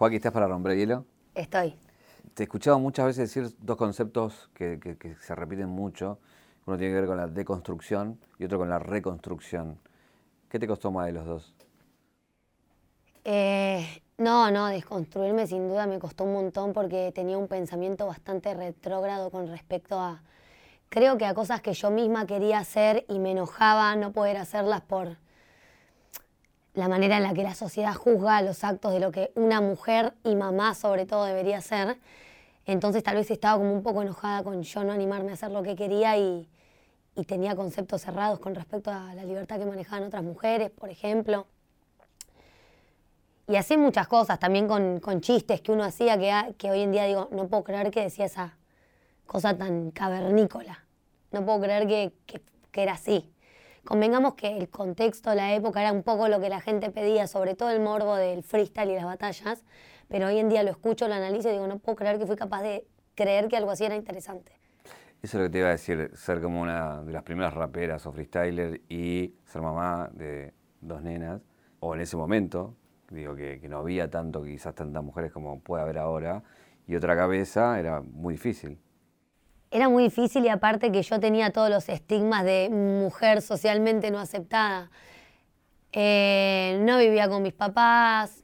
Joaquín, ¿estás para romper hielo? Estoy. Te he escuchado muchas veces decir dos conceptos que, se repiten mucho. Uno tiene que ver con la deconstrucción y otro con la reconstrucción. ¿Qué te costó más de los dos? Eh, no, no, desconstruirme sin duda me costó un montón porque tenía un pensamiento bastante retrógrado con respecto a, creo que a cosas que yo misma quería hacer y me enojaba no poder hacerlas por la manera en la que la sociedad juzga los actos de lo que una mujer y mamá sobre todo debería hacer. Entonces tal vez estaba como un poco enojada con yo no animarme a hacer lo que quería y, y tenía conceptos cerrados con respecto a la libertad que manejaban otras mujeres, por ejemplo. Y así muchas cosas, también con, con chistes que uno hacía que, que hoy en día digo, no puedo creer que decía esa cosa tan cavernícola. No puedo creer que, que, que era así. Convengamos que el contexto, la época era un poco lo que la gente pedía, sobre todo el morbo del freestyle y las batallas, pero hoy en día lo escucho, lo analizo y digo, no puedo creer que fui capaz de creer que algo así era interesante. Eso es lo que te iba a decir, ser como una de las primeras raperas o freestyler y ser mamá de dos nenas, o en ese momento, digo que, que no había tanto, quizás tantas mujeres como puede haber ahora, y otra cabeza era muy difícil. Era muy difícil y aparte que yo tenía todos los estigmas de mujer socialmente no aceptada. Eh, no vivía con mis papás,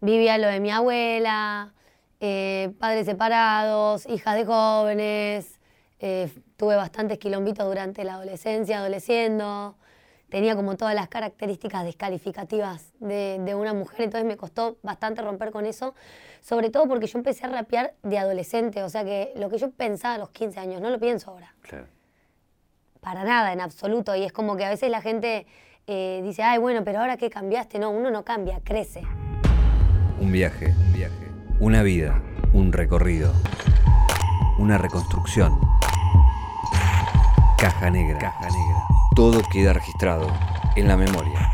vivía lo de mi abuela, eh, padres separados, hijas de jóvenes, eh, tuve bastantes quilombitos durante la adolescencia, adoleciendo tenía como todas las características descalificativas de, una mujer, entonces me costó bastante romper con eso, sobre todo porque yo empecé a rapear de adolescente, o sea que lo que yo pensaba a los 15 años, no lo pienso ahora. Claro. Para nada, en absoluto, y es como que a veces la gente eh, dice, ay, bueno, pero ahora que cambiaste, no, uno no cambia, crece. Un viaje, un viaje, una vida, un recorrido, una reconstrucción. Caja negra. Caja negra todo queda registrado en la memoria.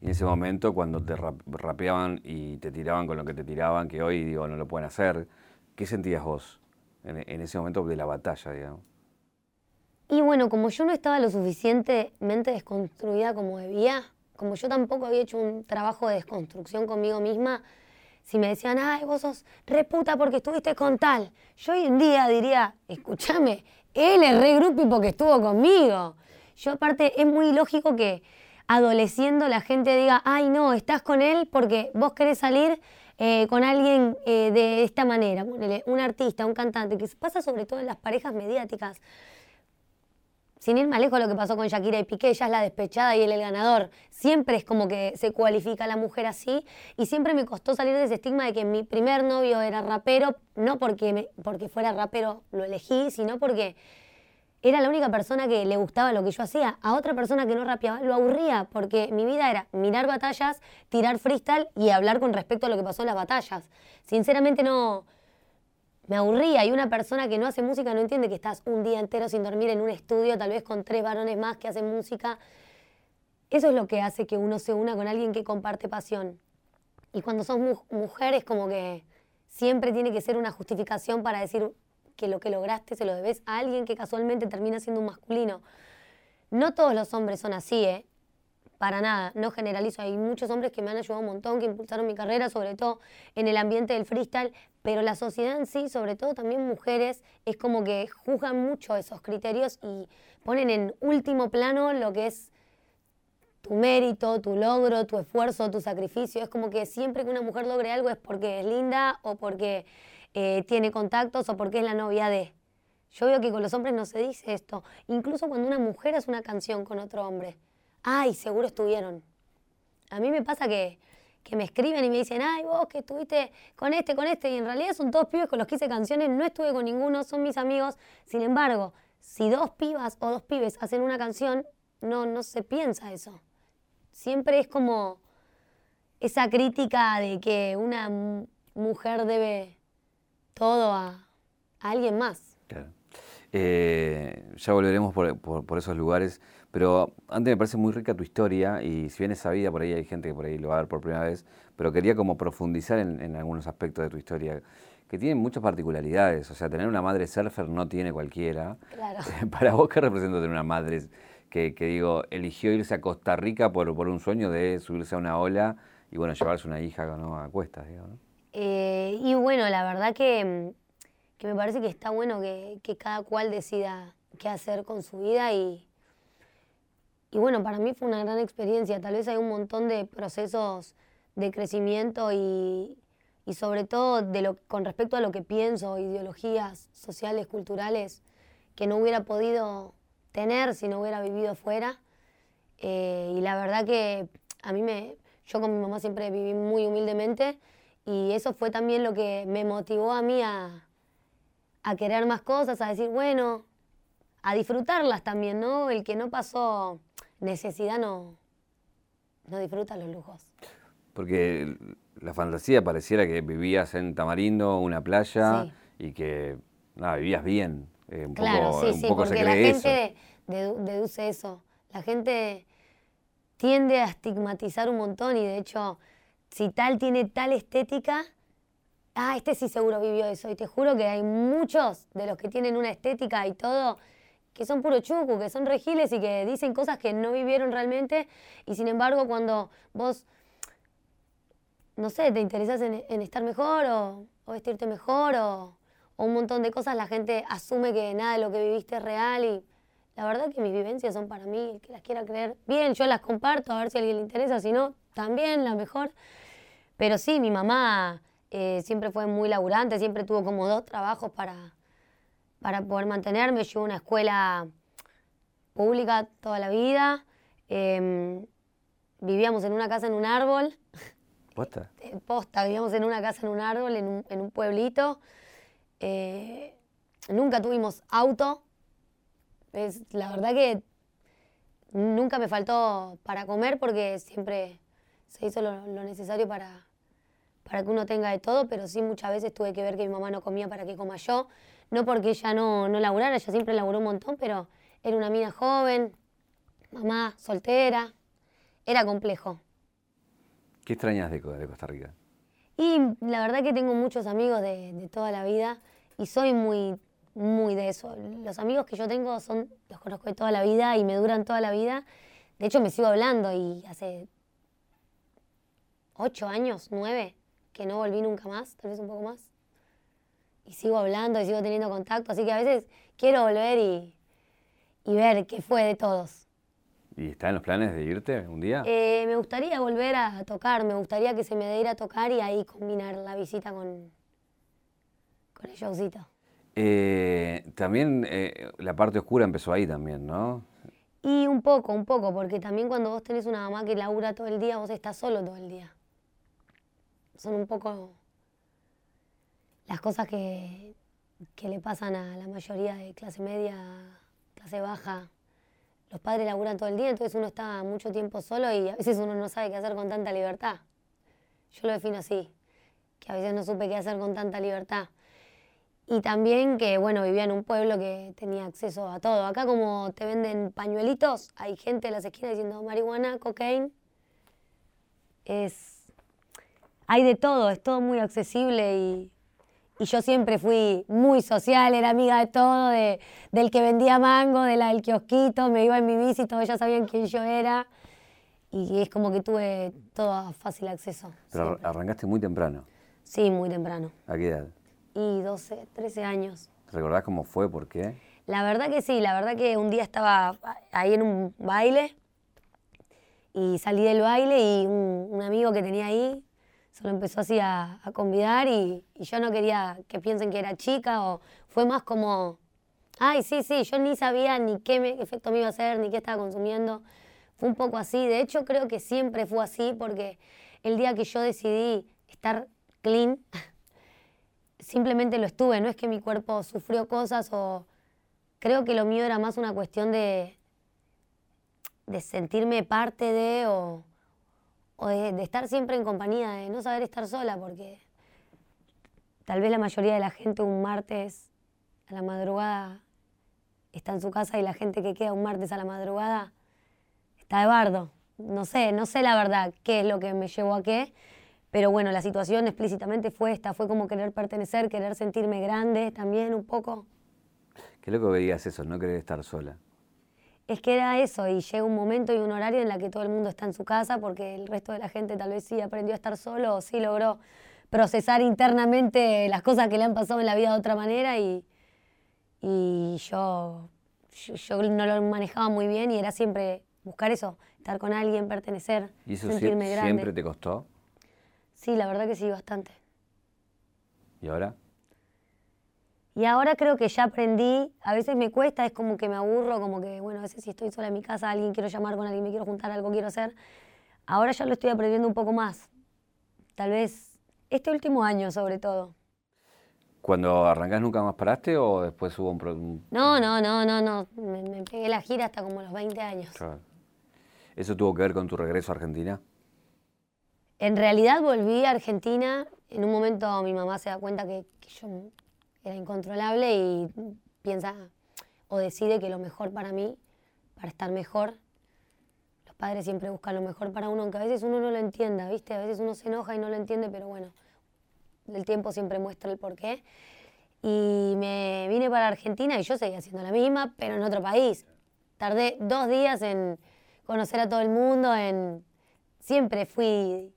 En ese momento, cuando te rapeaban y te tiraban con lo que te tiraban, que hoy digo no lo pueden hacer, ¿qué sentías vos en, ese momento de la batalla, digamos? Y bueno, como yo no estaba lo suficientemente desconstruida como debía, como yo tampoco había hecho un trabajo de desconstrucción conmigo misma, si me decían, ay, vos sos reputa porque estuviste con tal, yo hoy en día diría, escúchame, él es re grupi porque estuvo conmigo. Yo aparte es muy lógico que adoleciendo la gente diga, ay no, estás con él porque vos querés salir eh, con alguien eh, de esta manera, un artista, un cantante, que pasa sobre todo en las parejas mediáticas sin ir más lejos lo que pasó con Shakira y Piqué, ella es la despechada y él el ganador. Siempre es como que se cualifica la mujer así y siempre me costó salir de ese estigma de que mi primer novio era rapero, no porque, porque fuera rapero lo elegí, sino porque era la única persona que le gustaba lo que yo hacía. A otra persona que no rapeaba lo aburría porque mi vida era mirar batallas, tirar freestyle y hablar con respecto a lo que pasó en las batallas. Sinceramente no me aburría y una persona que no hace música no entiende que estás un día entero sin dormir en un estudio, tal vez con tres varones más que hacen música. Eso es lo que hace que uno se una con alguien que comparte pasión. Y cuando sos mujeres, como que siempre tiene que ser una justificación para decir que lo que lograste se lo debes a alguien que casualmente termina siendo un masculino. No todos los hombres son así, ¿eh? Para nada, no generalizo. Hay muchos hombres que me han ayudado un montón, que impulsaron mi carrera, sobre todo en el ambiente del freestyle, pero la sociedad en sí, sobre todo también mujeres, es como que juzgan mucho esos criterios y ponen en último plano lo que es tu mérito, tu logro, tu esfuerzo, tu sacrificio. Es como que siempre que una mujer logre algo es porque es linda o porque eh, tiene contactos o porque es la novia de. Yo veo que con los hombres no se dice esto. Incluso cuando una mujer hace una canción con otro hombre ay, seguro estuvieron. A mí me pasa que, me escriben y me dicen, ay, vos que estuviste con este, con este, y en realidad son todos pibes con los que hice canciones, no estuve con ninguno, son mis amigos. Sin embargo, si dos pibas o dos pibes hacen una canción, no, no se piensa eso. Siempre es como esa crítica de que una mujer debe todo a, alguien más. Claro. Eh, ya volveremos por esos lugares. Pero antes me parece muy rica tu historia y si bien es sabida, por ahí hay gente que por ahí lo va a ver por primera vez, pero quería como profundizar en, algunos aspectos de tu historia que tienen muchas particularidades. O sea, tener una madre surfer no tiene cualquiera. Claro. Para vos, ¿qué representa tener una madre que, digo, eligió irse a Costa Rica por, por un sueño de subirse a una ola y bueno, llevarse una hija ¿no? a cuestas, digo, ¿no? Eh, y bueno, la verdad que, me parece que está bueno que, cada cual decida qué hacer con su vida y, y bueno, para mí fue una gran experiencia. Tal vez hay un montón de procesos de crecimiento y, y sobre todo de lo, con respecto a lo que pienso, ideologías sociales, culturales, que no hubiera podido tener si no hubiera vivido fuera. Eh, y la verdad que a mí me, yo con mi mamá siempre viví muy humildemente y eso fue también lo que me motivó a mí a, a querer más cosas, a decir, bueno, a disfrutarlas también, ¿no? El que no pasó necesidad no, no disfruta los lujos. Porque la fantasía pareciera que vivías en Tamarindo, una playa, y que nada, vivías bien. Eh, un claro, poco, sí, sí, porque la gente deduce eso. La gente tiende a estigmatizar un montón y de hecho, si tal tiene tal estética, ah, este sí seguro vivió eso. Y te juro que hay muchos de los que tienen una estética y todo que son puro chucu, que son regiles y que dicen cosas que no vivieron realmente. Y sin embargo, cuando vos, no sé, te interesas en, estar mejor o, vestirte mejor o, un montón de cosas, la gente asume que nada de lo que viviste es real y la verdad que mis vivencias son para mí, que las quiera creer, bien, yo las comparto, a ver si a alguien le interesa, si no, también la mejor. Pero sí, mi mamá eh, siempre fue muy laburante, siempre tuvo como dos trabajos para, para poder mantenerme. Yo a una escuela pública toda la vida. Em, vivíamos en una casa en un árbol. ¿Posta? Eh, posta, vivíamos en una casa en un árbol, en un, en un pueblito. Eh, nunca tuvimos auto, es, la verdad que nunca me faltó para comer porque siempre se hizo lo, necesario para, para que uno tenga de todo, pero sí muchas veces tuve que ver que mi mamá no comía para que coma yo. No porque ella no, no laburara, ella siempre laburó un montón, pero era una mina joven, mamá soltera, era complejo. ¿Qué extrañas de, Costa Rica? Y la verdad que tengo muchos amigos de, de toda la vida y soy muy muy de eso. Los amigos que yo tengo son, los conozco de toda la vida y me duran toda la vida. De hecho, me sigo hablando y hace ocho años, nueve, que no volví nunca más, tal vez un poco más. Y sigo hablando y sigo teniendo contacto, así que a veces quiero volver y, y ver qué fue de todos. ¿Y está en los planes de irte un día? Eh, me gustaría volver a tocar, me gustaría que se me dé ir a tocar y ahí combinar la visita con, con el showcito. Eh, también eh, la parte oscura empezó ahí también, ¿no? Y un poco, un poco, porque también cuando vos tenés una mamá que labura todo el día, vos estás solo todo el día. Son un poco las cosas que, que le pasan a la mayoría de clase media, clase baja. Los padres laburan todo el día, entonces uno está mucho tiempo solo y a veces uno no sabe qué hacer con tanta libertad. Yo lo defino así, que a veces no supe qué hacer con tanta libertad. Y también que, bueno, vivía en un pueblo que tenía acceso a todo. Acá como te venden pañuelitos, hay gente en las esquinas diciendo marihuana, cocaine. Es... Hay de todo, es todo muy accesible y, y yo siempre fui muy social, era amiga de todo, de, del que vendía mango, de la del kiosquito, me iba en mi bici, todos ya sabían quién yo era. Y es como que tuve todo fácil acceso. Pero arrancaste muy temprano. Sí, muy temprano. ¿A qué edad? y 12, 13 años. ¿Recordás cómo fue? ¿Por qué? La verdad que sí, la verdad que un día estaba ahí en un baile y salí del baile y un, amigo que tenía ahí solo empezó así a, convidar y, yo no quería que piensen que era chica o fue más como, ay, sí, sí, yo ni sabía ni qué, efecto me iba a hacer, ni qué estaba consumiendo. Fue un poco así, de hecho creo que siempre fue así porque el día que yo decidí estar clean, simplemente lo estuve, no es que mi cuerpo sufrió cosas o creo que lo mío era más una cuestión de, de sentirme parte de o, de, estar siempre en compañía, de no saber estar sola, porque tal vez la mayoría de la gente un martes a la madrugada está en su casa y la gente que queda un martes a la madrugada está de bardo. No sé, no sé la verdad qué es lo que me llevó a qué, pero bueno, la situación explícitamente fue esta, fue como querer pertenecer, querer sentirme grande también un poco. ¿Qué es lo que veías eso, no querer estar sola? Es que era eso, y llega un momento y un horario en la que todo el mundo está en su casa, porque el resto de la gente tal vez sí aprendió a estar solo o sí logró procesar internamente las cosas que le han pasado en la vida de otra manera y, y yo, yo, no lo manejaba muy bien y era siempre buscar eso, estar con alguien, pertenecer, ¿Y eso sentirme grande. siempre te costó? Sí, la verdad que sí, bastante. ¿Y ahora? Y ahora creo que ya aprendí, a veces me cuesta, es como que me aburro, como que, bueno, a veces si estoy sola en mi casa, alguien quiero llamar con alguien, me quiero juntar, algo quiero hacer. Ahora ya lo estoy aprendiendo un poco más. Tal vez este último año, sobre todo. ¿Cuando arrancás nunca más paraste o después hubo un... No, no, no, no, no. Me, pegué la gira hasta como los 20 años. ¿Eso tuvo que ver con tu regreso a Argentina? En realidad volví a Argentina. En un momento mi mamá se da cuenta que, que yo era incontrolable y piensa o decide que lo mejor para mí, para estar mejor, los padres siempre buscan lo mejor para uno, aunque a veces uno no lo entienda, ¿viste? A veces uno se enoja y no lo entiende, pero bueno, el tiempo siempre muestra el porqué. Y me vine para Argentina y yo seguía haciendo la misma, pero en otro país. Tardé dos días en conocer a todo el mundo, en... Siempre fui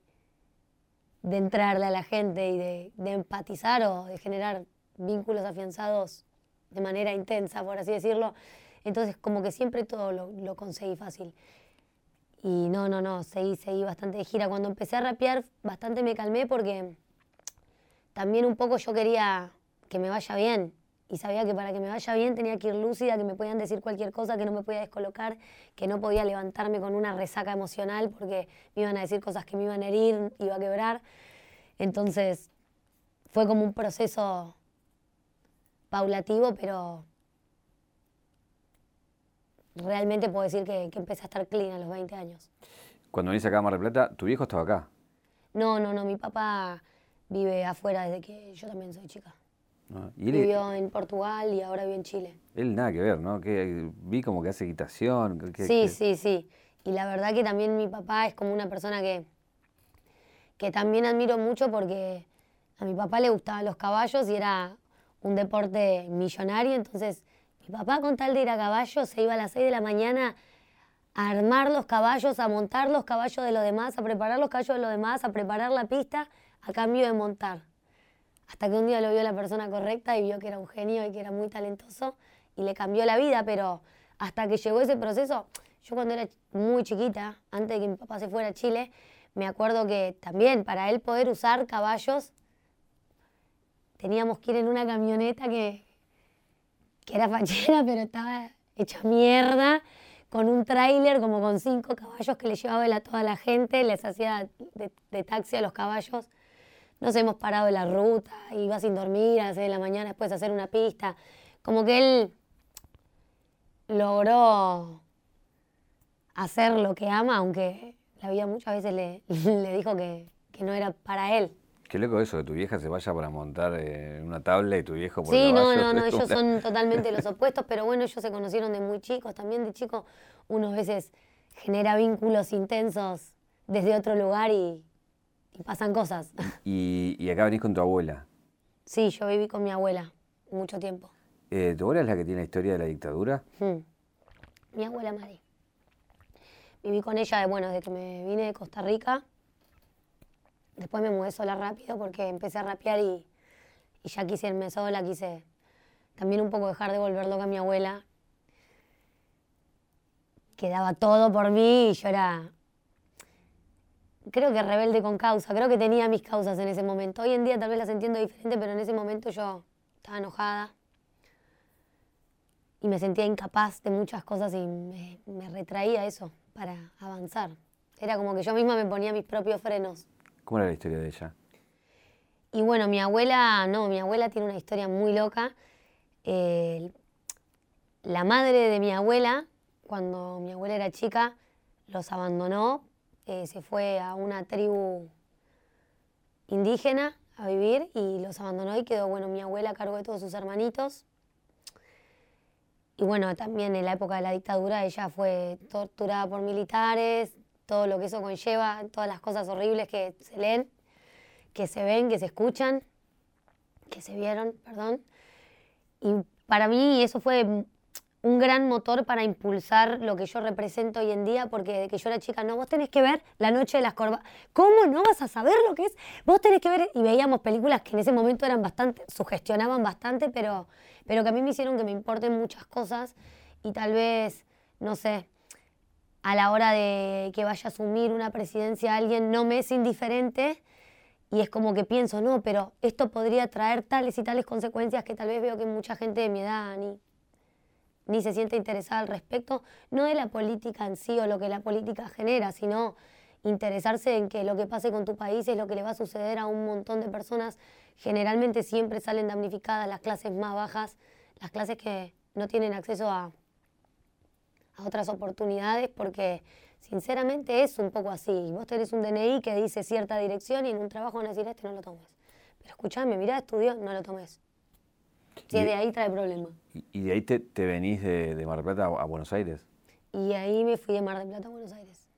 de entrarle a la gente y de, de empatizar o de generar vínculos afianzados de manera intensa, por así decirlo. Entonces, como que siempre todo lo, conseguí fácil. Y no, no, no, seguí, seguí bastante de gira. Cuando empecé a rapear, bastante me calmé porque también un poco yo quería que me vaya bien. Y sabía que para que me vaya bien tenía que ir lúcida, que me podían decir cualquier cosa, que no me podía descolocar, que no podía levantarme con una resaca emocional porque me iban a decir cosas que me iban a herir, iba a quebrar. Entonces, fue como un proceso paulativo, pero realmente puedo decir que, empecé a estar clean a los 20 años. Cuando viniste acá a Mar del Plata, ¿tu viejo estaba acá? No, no, no, mi papá vive afuera desde que yo también soy chica. Ah, Vivió en Portugal y ahora vive en Chile. Él nada que ver, ¿no? Que vi como que hace equitación. sí, sí, sí. Y la verdad que también mi papá es como una persona que, que también admiro mucho porque a mi papá le gustaban los caballos y era un deporte millonario, entonces mi papá con tal de ir a caballo se iba a las 6 de la mañana a armar los caballos, a montar los caballos de los demás, a preparar los caballos de los demás, a preparar la pista a cambio de montar. Hasta que un día lo vio la persona correcta y vio que era un genio y que era muy talentoso y le cambió la vida, pero hasta que llegó ese proceso, yo cuando era muy chiquita, antes de que mi papá se fuera a Chile, me acuerdo que también para él poder usar caballos teníamos que ir en una camioneta que, que era fachera, pero estaba hecha mierda, con un tráiler como con cinco caballos que le llevaba a toda la gente, les hacía de, taxi a los caballos. Nos hemos parado en la ruta, iba sin dormir a las de la mañana después a hacer una pista. Como que él logró hacer lo que ama, aunque la vida muchas veces le, le dijo que, que no era para él. Qué loco eso, que tu vieja se vaya para montar eh, una tabla y tu viejo por Sí, no, no, no, ellos son totalmente los opuestos, pero bueno, ellos se conocieron de muy chicos. También de chico uno a veces genera vínculos intensos desde otro lugar y, pasan cosas. ¿Y, acá venís con tu abuela? Sí, yo viví con mi abuela mucho tiempo. Eh, ¿Tu abuela es la que tiene la historia de la dictadura? Hmm. Mi abuela Mari. Viví con ella, bueno, desde que me vine de Costa Rica Después me mudé sola rápido porque empecé a rapear y, ya quise irme sola, quise también un poco dejar de volver loca a mi abuela, que daba todo por mí y yo era, creo que rebelde con causa, creo que tenía mis causas en ese momento. Hoy en día tal vez las entiendo diferente, pero en ese momento yo estaba enojada y me sentía incapaz de muchas cosas y me, me retraía eso para avanzar. Era como que yo misma me ponía mis propios frenos. ¿Cómo era la historia de ella? Y bueno, mi abuela, no, mi abuela tiene una historia muy loca. la madre de mi abuela, cuando mi abuela era chica, los abandonó, eh, se fue a una tribu indígena a vivir y los abandonó y quedó, bueno, mi abuela a cargo de todos sus hermanitos. Y bueno, también en la época de la dictadura ella fue torturada por militares, todo lo que eso conlleva, todas las cosas horribles que se leen, que se ven, que se escuchan, que se vieron, perdón. Y para mí eso fue un gran motor para impulsar lo que yo represento hoy en día, porque de que yo era chica, no, vos tenés que ver La Noche de las Corbatas. ¿Cómo no vas a saber lo que es? Vos tenés que ver, y veíamos películas que en ese momento eran bastante, sugestionaban bastante, pero, pero que a mí me hicieron que me importen muchas cosas y tal vez, no sé, a la hora de que vaya a asumir una presidencia alguien no me es indiferente y es como que pienso, no, pero esto podría traer tales y tales consecuencias que tal vez veo que mucha gente de mi edad ni, ni se siente interesada al respecto, no de la política en sí o lo que la política genera, sino interesarse en que lo que pase con tu país es lo que le va a suceder a un montón de personas. Generalmente siempre salen damnificadas las clases más bajas, las clases que no tienen acceso a, a otras oportunidades, porque sinceramente es un poco así. Vos tenés un DNI que dice cierta dirección y en un trabajo van a decir, este no lo tomes. Pero escuchame, mirá, estudió, no lo tomes. Si de ahí trae problema. ¿Y, de ahí te, venís de, Mar del Plata a, Buenos Aires? Y ahí me fui de Mar del Plata a Buenos Aires.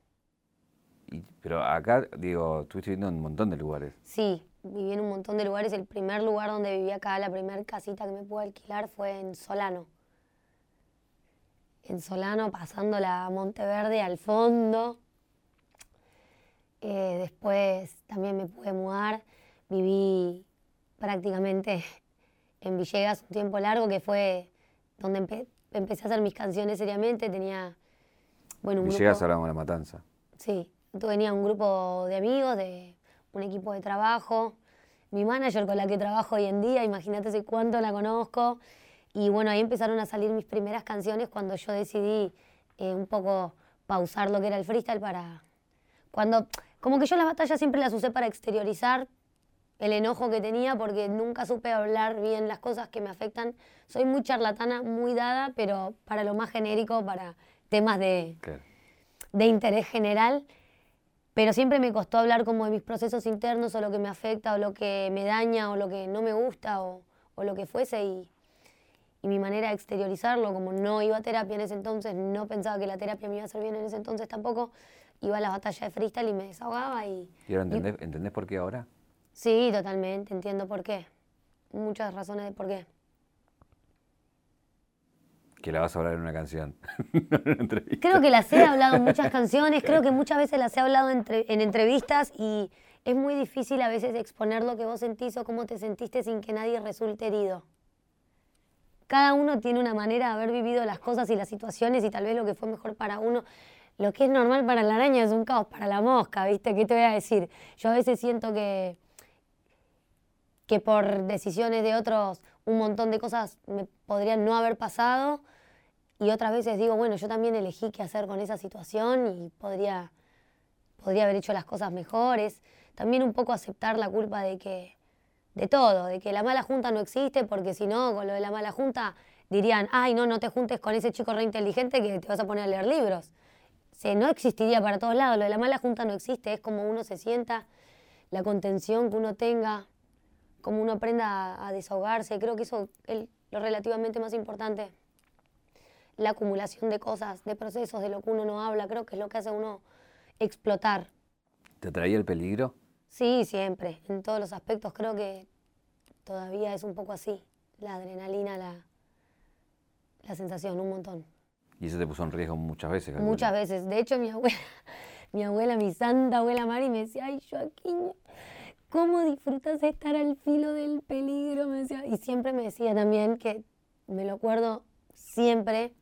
pero acá, digo, estuviste viviendo en un montón de lugares. Sí, viví en un montón de lugares. El primer lugar donde viví acá, la primera casita que me pude alquilar fue en Solano. En Solano, pasando la Monteverde al fondo. Eh, después también me pude mudar. Viví prácticamente en Villegas un tiempo largo, que fue donde empecé a hacer mis canciones seriamente. Tenía, bueno, un Villegas grupo, de la matanza. Sí, tenía un grupo de amigos, de un equipo de trabajo. Mi manager con la que trabajo hoy en día, imagínate hace cuánto la conozco. Y bueno, ahí empezaron a salir mis primeras canciones cuando yo decidí eh, un poco pausar lo que era el freestyle para... Cuando, como que yo las batallas siempre las usé para exteriorizar el enojo que tenía porque nunca supe hablar bien las cosas que me afectan. Soy muy charlatana, muy dada, pero para lo más genérico, para temas de, de interés general. Pero siempre me costó hablar como de mis procesos internos o lo que me afecta o lo que me daña o lo que no me gusta o, o lo que fuese. Y, y mi manera de exteriorizarlo, como no iba a terapia en ese entonces, no pensaba que la terapia me iba a hacer bien en ese entonces tampoco, iba a la batalla de freestyle y me desahogaba. ¿Y, ¿Y ahora entendés, entendés por qué ahora? Sí, totalmente, entiendo por qué. Muchas razones de por qué. Que la vas a hablar en una canción. creo que las he hablado en muchas canciones, creo que muchas veces las he hablado en entrevistas y es muy difícil a veces exponer lo que vos sentís o cómo te sentiste sin que nadie resulte herido. Cada uno tiene una manera de haber vivido las cosas y las situaciones y tal vez lo que fue mejor para uno lo que es normal para la araña es un caos para la mosca, ¿viste? ¿Qué te voy a decir? Yo a veces siento que que por decisiones de otros un montón de cosas me podrían no haber pasado y otras veces digo, bueno, yo también elegí qué hacer con esa situación y podría, podría haber hecho las cosas mejores. También un poco aceptar la culpa de que, de todo, de que la mala junta no existe, porque si no, con lo de la mala junta dirían, ay, no, no te juntes con ese chico re inteligente que te vas a poner a leer libros. Se, no existiría para todos lados, lo de la mala junta no existe, es como uno se sienta, la contención que uno tenga como uno aprenda a, desahogarse. Creo que eso es lo relativamente más importante. La acumulación de cosas, de procesos, de lo que uno no habla, creo que es lo que hace uno explotar. ¿Te traía el peligro? Sí, siempre. En todos los aspectos creo que todavía es un poco así. La adrenalina, la, la sensación, un montón. ¿Y eso te puso en riesgo muchas veces? Muchas veces. De hecho, mi abuela, mi abuela, mi santa abuela Mari me decía, ay, Joaquín, ¿cómo disfrutas estar al filo del peligro? Me decía. Y siempre me decía también que, me lo acuerdo siempre,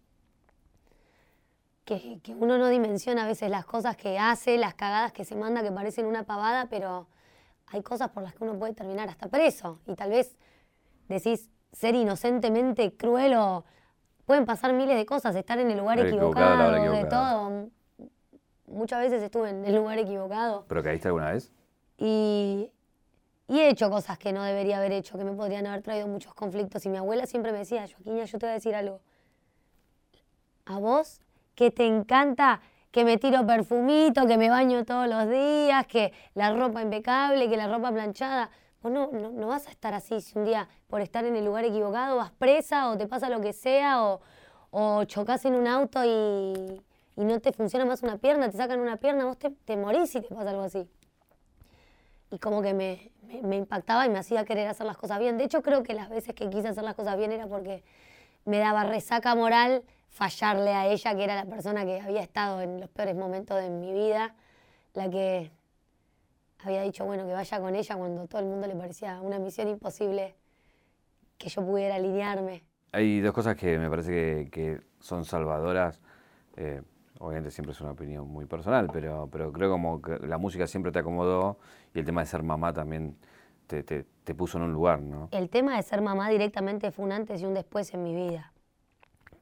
que, que, uno no dimensiona a veces las cosas que hace, las cagadas que se manda que parecen una pavada, pero hay cosas por las que uno puede terminar hasta preso. Y tal vez decís ser inocentemente cruel o pueden pasar miles de cosas, estar en el lugar equivocado, de todo. Muchas veces estuve en el lugar equivocado. ¿Pero caíste alguna vez? Y y he hecho cosas que no debería haber hecho, que me podrían haber traído muchos conflictos. Y mi abuela siempre me decía, Joaquín, yo te voy a decir algo. A vos, que te encanta que me tiro perfumito, que me baño todos los días, que la ropa impecable, que la ropa planchada. Vos no, no, vas a estar así si un día por estar en el lugar equivocado vas presa o te pasa lo que sea o, chocas en un auto y, y, no te funciona más una pierna, te sacan una pierna, vos te, te morís si te pasa algo así y como que me, me, impactaba y me hacía querer hacer las cosas bien. De hecho, creo que las veces que quise hacer las cosas bien era porque me daba resaca moral fallarle a ella, que era la persona que había estado en los peores momentos de mi vida, la que había dicho, bueno, que vaya con ella cuando todo el mundo le parecía una misión imposible que yo pudiera alinearme. Hay dos cosas que me parece que, son salvadoras. Eh, obviamente siempre es una opinión muy personal, pero, pero creo como que la música siempre te acomodó y el tema de ser mamá también te, te puso en un lugar, ¿no? El tema de ser mamá directamente fue un antes y un después en mi vida.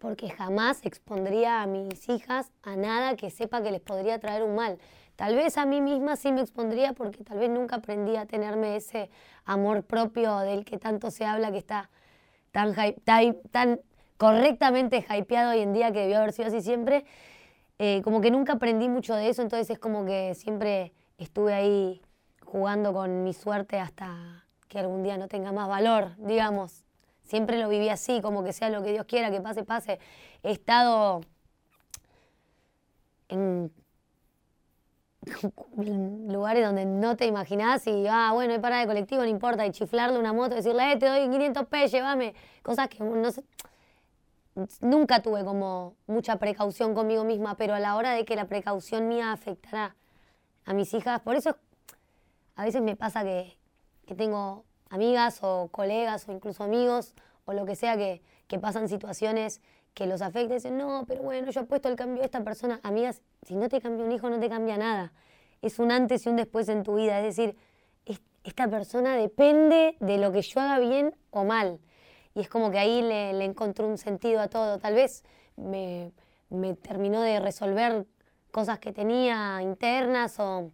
Porque jamás expondría a mis hijas a nada que sepa que les podría traer un mal. Tal vez a mí misma sí me expondría porque tal vez nunca aprendí a tenerme ese amor propio del que tanto se habla, que está tan, correctamente hypeado hoy en día, que debió haber sido así siempre. Eh, como que nunca aprendí mucho de eso, entonces es como que siempre estuve ahí jugando con mi suerte hasta que algún día no tenga más valor, digamos. Siempre lo viví así, como que sea lo que Dios quiera, que pase, pase. He estado en lugares donde no te imaginás y, ah, bueno, hay parada de colectivo, no importa, y chiflarle una moto, decirle, eh, te doy 500 pesos, llévame. Cosas que no nunca tuve como mucha precaución conmigo misma, pero a la hora de que la precaución mía afectará a mis hijas, por eso a veces me pasa que, que tengo amigas o colegas o incluso amigos o lo que sea que, que pasan situaciones que los afecta y dicen, no, pero bueno, yo he puesto el cambio de esta persona. Amigas, si no te cambia un hijo, no te cambia nada. Es un antes y un después en tu vida. Es decir, esta persona depende de lo que yo haga bien o mal. Y es como que ahí le, le encontré un sentido a todo. Tal vez me, me, terminó de resolver cosas que tenía internas o,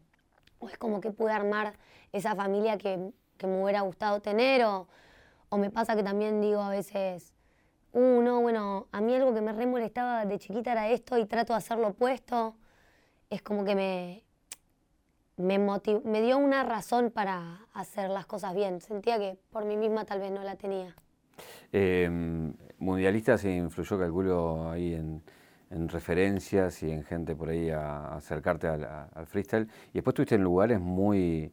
o, es como que pude armar esa familia que, que me hubiera gustado tener o, me pasa que también digo a veces, uh, no, bueno, a mí algo que me re molestaba de chiquita era esto y trato de hacer lo opuesto. Es como que me, me, me dio una razón para hacer las cosas bien. Sentía que por mí misma tal vez no la tenía. Eh, mundialista se influyó, calculo, ahí en, referencias y en gente por ahí a, acercarte al, al, freestyle. Y después estuviste en lugares muy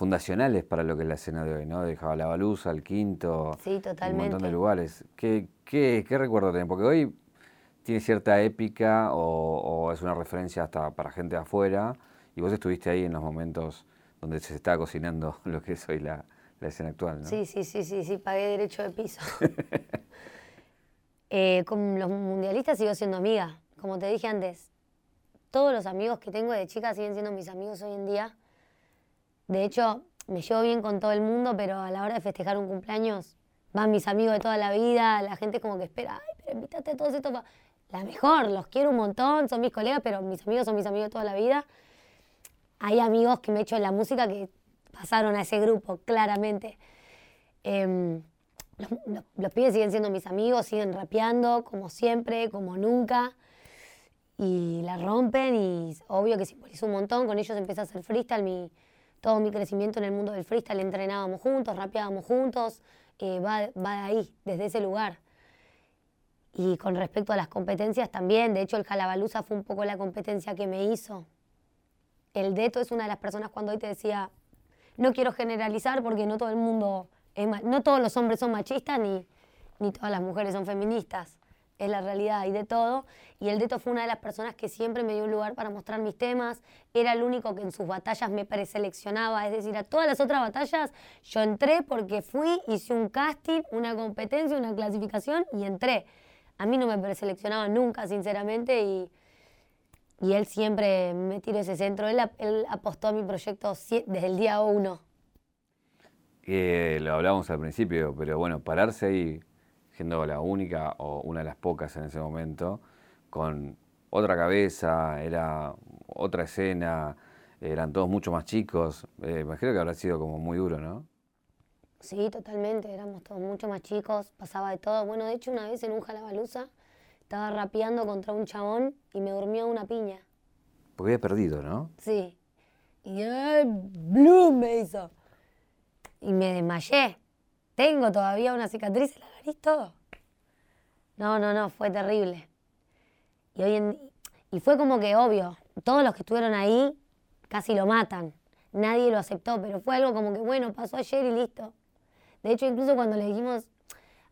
fundacionales para lo que es la escena de hoy, ¿no? De Baluza, el Quinto, sí, un montón de lugares. ¿Qué, qué, qué recuerdo tenés? Porque hoy tiene cierta épica o, es una referencia hasta para gente de afuera y vos estuviste ahí en los momentos donde se estaba cocinando lo que es hoy la, la escena actual, ¿no? Sí, sí, sí, sí, sí, pagué derecho de piso. eh, con los mundialistas sigo siendo amiga, como te dije antes. Todos los amigos que tengo de chica siguen siendo mis amigos hoy en día de hecho, me llevo bien con todo el mundo, pero a la hora de festejar un cumpleaños van mis amigos de toda la vida, la gente como que espera, ay, pero invítate a todos estos. La mejor, los quiero un montón, son mis colegas, pero mis amigos son mis amigos de toda la vida. Hay amigos que me he hecho en la música que pasaron a ese grupo, claramente. Em, los, los, pibes siguen siendo mis amigos, siguen rapeando como siempre, como nunca. Y la rompen y obvio que simboliza un montón. Con ellos empieza a hacer freestyle. Mi, todo mi crecimiento en el mundo del freestyle, entrenábamos juntos, rapeábamos juntos, eh, va, va de ahí, desde ese lugar. Y con respecto a las competencias también, de hecho el Jalabaluza fue un poco la competencia que me hizo. El Deto es una de las personas cuando hoy te decía, no quiero generalizar porque no todo el mundo, es no todos los hombres son machistas ni, ni todas las mujeres son feministas es la realidad, y de todo. Y el Deto fue una de las personas que siempre me dio un lugar para mostrar mis temas. Era el único que en sus batallas me preseleccionaba. Es decir, a todas las otras batallas yo entré porque fui, hice un casting, una competencia, una clasificación y entré. A mí no me preseleccionaba nunca, sinceramente, y, y él siempre me tiró ese centro. Él, él apostó a mi proyecto desde el día uno. Eh, lo hablábamos al principio, pero bueno, pararse ahí siendo la única o una de las pocas en ese momento, con otra cabeza, era otra escena, eran todos mucho más chicos. Eh, imagino que habrá sido como muy duro, ¿no? Sí, totalmente, éramos todos mucho más chicos, pasaba de todo. Bueno, de hecho, una vez en un jalabaluza estaba rapeando contra un chabón y me durmió una piña. Porque había perdido, ¿no? Sí. Y ¡ay, Blue me hizo! Y me desmayé. Tengo todavía una cicatriz en la nariz, todo. No, no, no, fue terrible. Y, hoy en, y fue como que obvio, todos los que estuvieron ahí casi lo matan. Nadie lo aceptó, pero fue algo como que, bueno, pasó ayer y listo. De hecho, incluso cuando le dijimos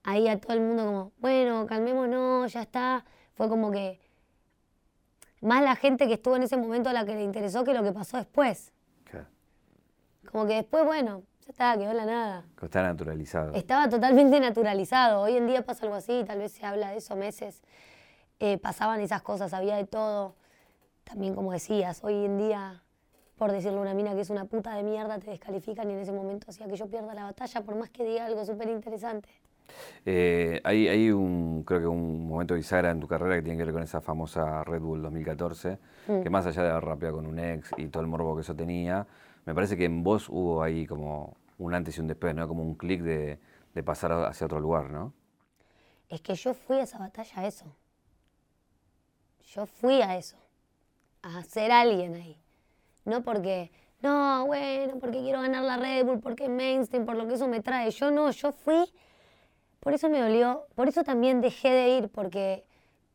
ahí a todo el mundo como, bueno, calmémonos, ya está. Fue como que más la gente que estuvo en ese momento a la que le interesó que lo que pasó después. Como que después, bueno, ya está, quedó la nada. Está naturalizado. Estaba totalmente naturalizado. Hoy en día pasa algo así, tal vez se habla de eso meses. Eh, pasaban esas cosas, había de todo. También como decías, hoy en día, por decirle a una mina que es una puta de mierda, te descalifican y en ese momento hacía que yo pierda la batalla, por más que diga algo súper interesante. Eh, hay, un, creo que un momento bisagra en tu carrera que tiene que ver con esa famosa Red Bull 2014, mm. que más allá de haber rapeado con un ex y todo el morbo que eso tenía, me parece que en vos hubo ahí como un antes y un después, ¿no? Como un clic de, de pasar hacia otro lugar, ¿no? Es que yo fui a esa batalla a eso. Yo fui a eso. A ser alguien ahí. No porque, no, bueno, porque quiero ganar la Red Bull, porque mainstream, por lo que eso me trae. Yo no, yo fui por eso me dolió, por eso también dejé de ir, porque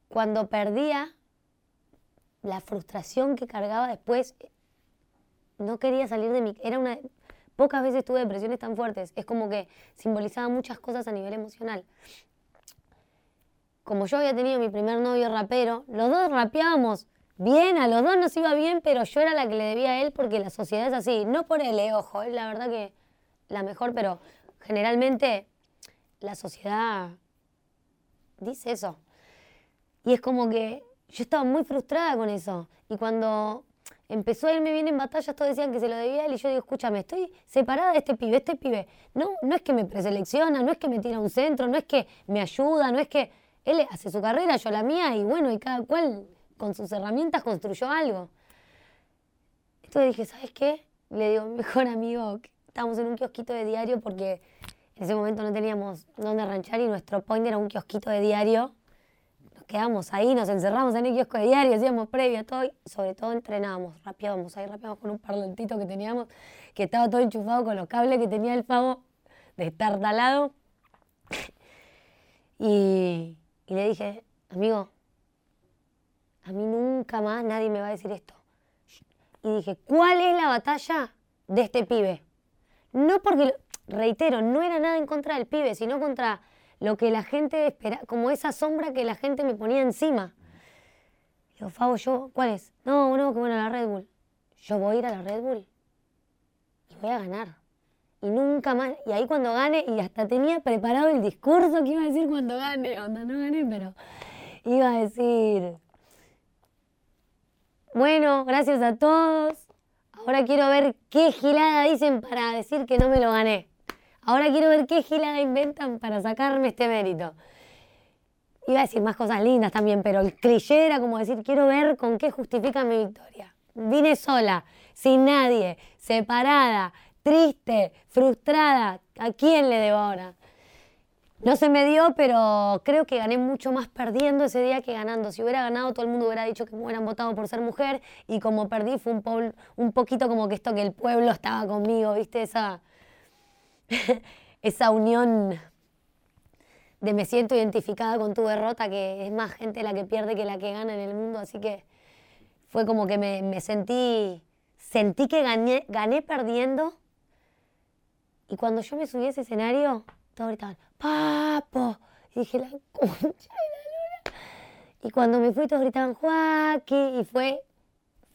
cuando perdía, la frustración que cargaba después, no quería salir de mi... Era una... Pocas veces tuve depresiones tan fuertes, es como que simbolizaba muchas cosas a nivel emocional. Como yo había tenido mi primer novio rapero, los dos rapeábamos bien, a los dos nos iba bien, pero yo era la que le debía a él porque la sociedad es así. No por eh, ojo, la verdad que la mejor, pero generalmente la sociedad dice eso. Y es como que yo estaba muy frustrada con eso. Y cuando empezó a irme bien en batallas, todos decían que se lo debía a él. Y yo digo, escúchame, estoy separada de este pibe. Este pibe no, no es que me preselecciona, no es que me tira a un centro, no es que me ayuda, no es que él hace su carrera, yo la mía. Y bueno, y cada cual con sus herramientas construyó algo. Entonces dije, ¿sabes qué? Le digo, mejor amigo, estamos en un kiosquito de diario porque en ese momento no teníamos dónde ranchar y nuestro point era un kiosquito de diario. Quedamos ahí, nos encerramos en el kiosco de diario, hacíamos previa, todo, y sobre todo entrenábamos, rapeábamos, ahí rapeábamos con un parlantito que teníamos, que estaba todo enchufado con los cables que tenía el pavo de estar talado. y, y le dije, amigo, a mí nunca más nadie me va a decir esto. Y dije, ¿cuál es la batalla de este pibe? No porque reitero, no era nada en contra del pibe, sino contra lo que la gente espera, como esa sombra que la gente me ponía encima. Digo, Fabo, yo, ¿cuál es? No, no, que bueno, la Red Bull. Yo voy a ir a la Red Bull y voy a ganar. Y nunca más, y ahí cuando gane, y hasta tenía preparado el discurso que iba a decir cuando gane, onda, no gané, pero iba a decir, bueno, gracias a todos, ahora quiero ver qué gilada dicen para decir que no me lo gané. Ahora quiero ver qué gilada inventan para sacarme este mérito. Iba a decir más cosas lindas también, pero el cliché era como decir, quiero ver con qué justifica mi victoria. Vine sola, sin nadie, separada, triste, frustrada. ¿A quién le debo ahora? No se me dio, pero creo que gané mucho más perdiendo ese día que ganando. Si hubiera ganado, todo el mundo hubiera dicho que me hubieran votado por ser mujer. Y como perdí, fue un, un poquito como que esto que el pueblo estaba conmigo, ¿viste? Esa, esa unión de me siento identificada con tu derrota, que es más gente la que pierde que la que gana en el mundo, así que fue como que me, sentí, sentí que gané, gané perdiendo, y cuando yo me subí a ese escenario, todos gritaban, ¡Papo! Y dije, la concha de la luna. Y cuando me fui, todos gritaban, ¡Joaquín! Y fue,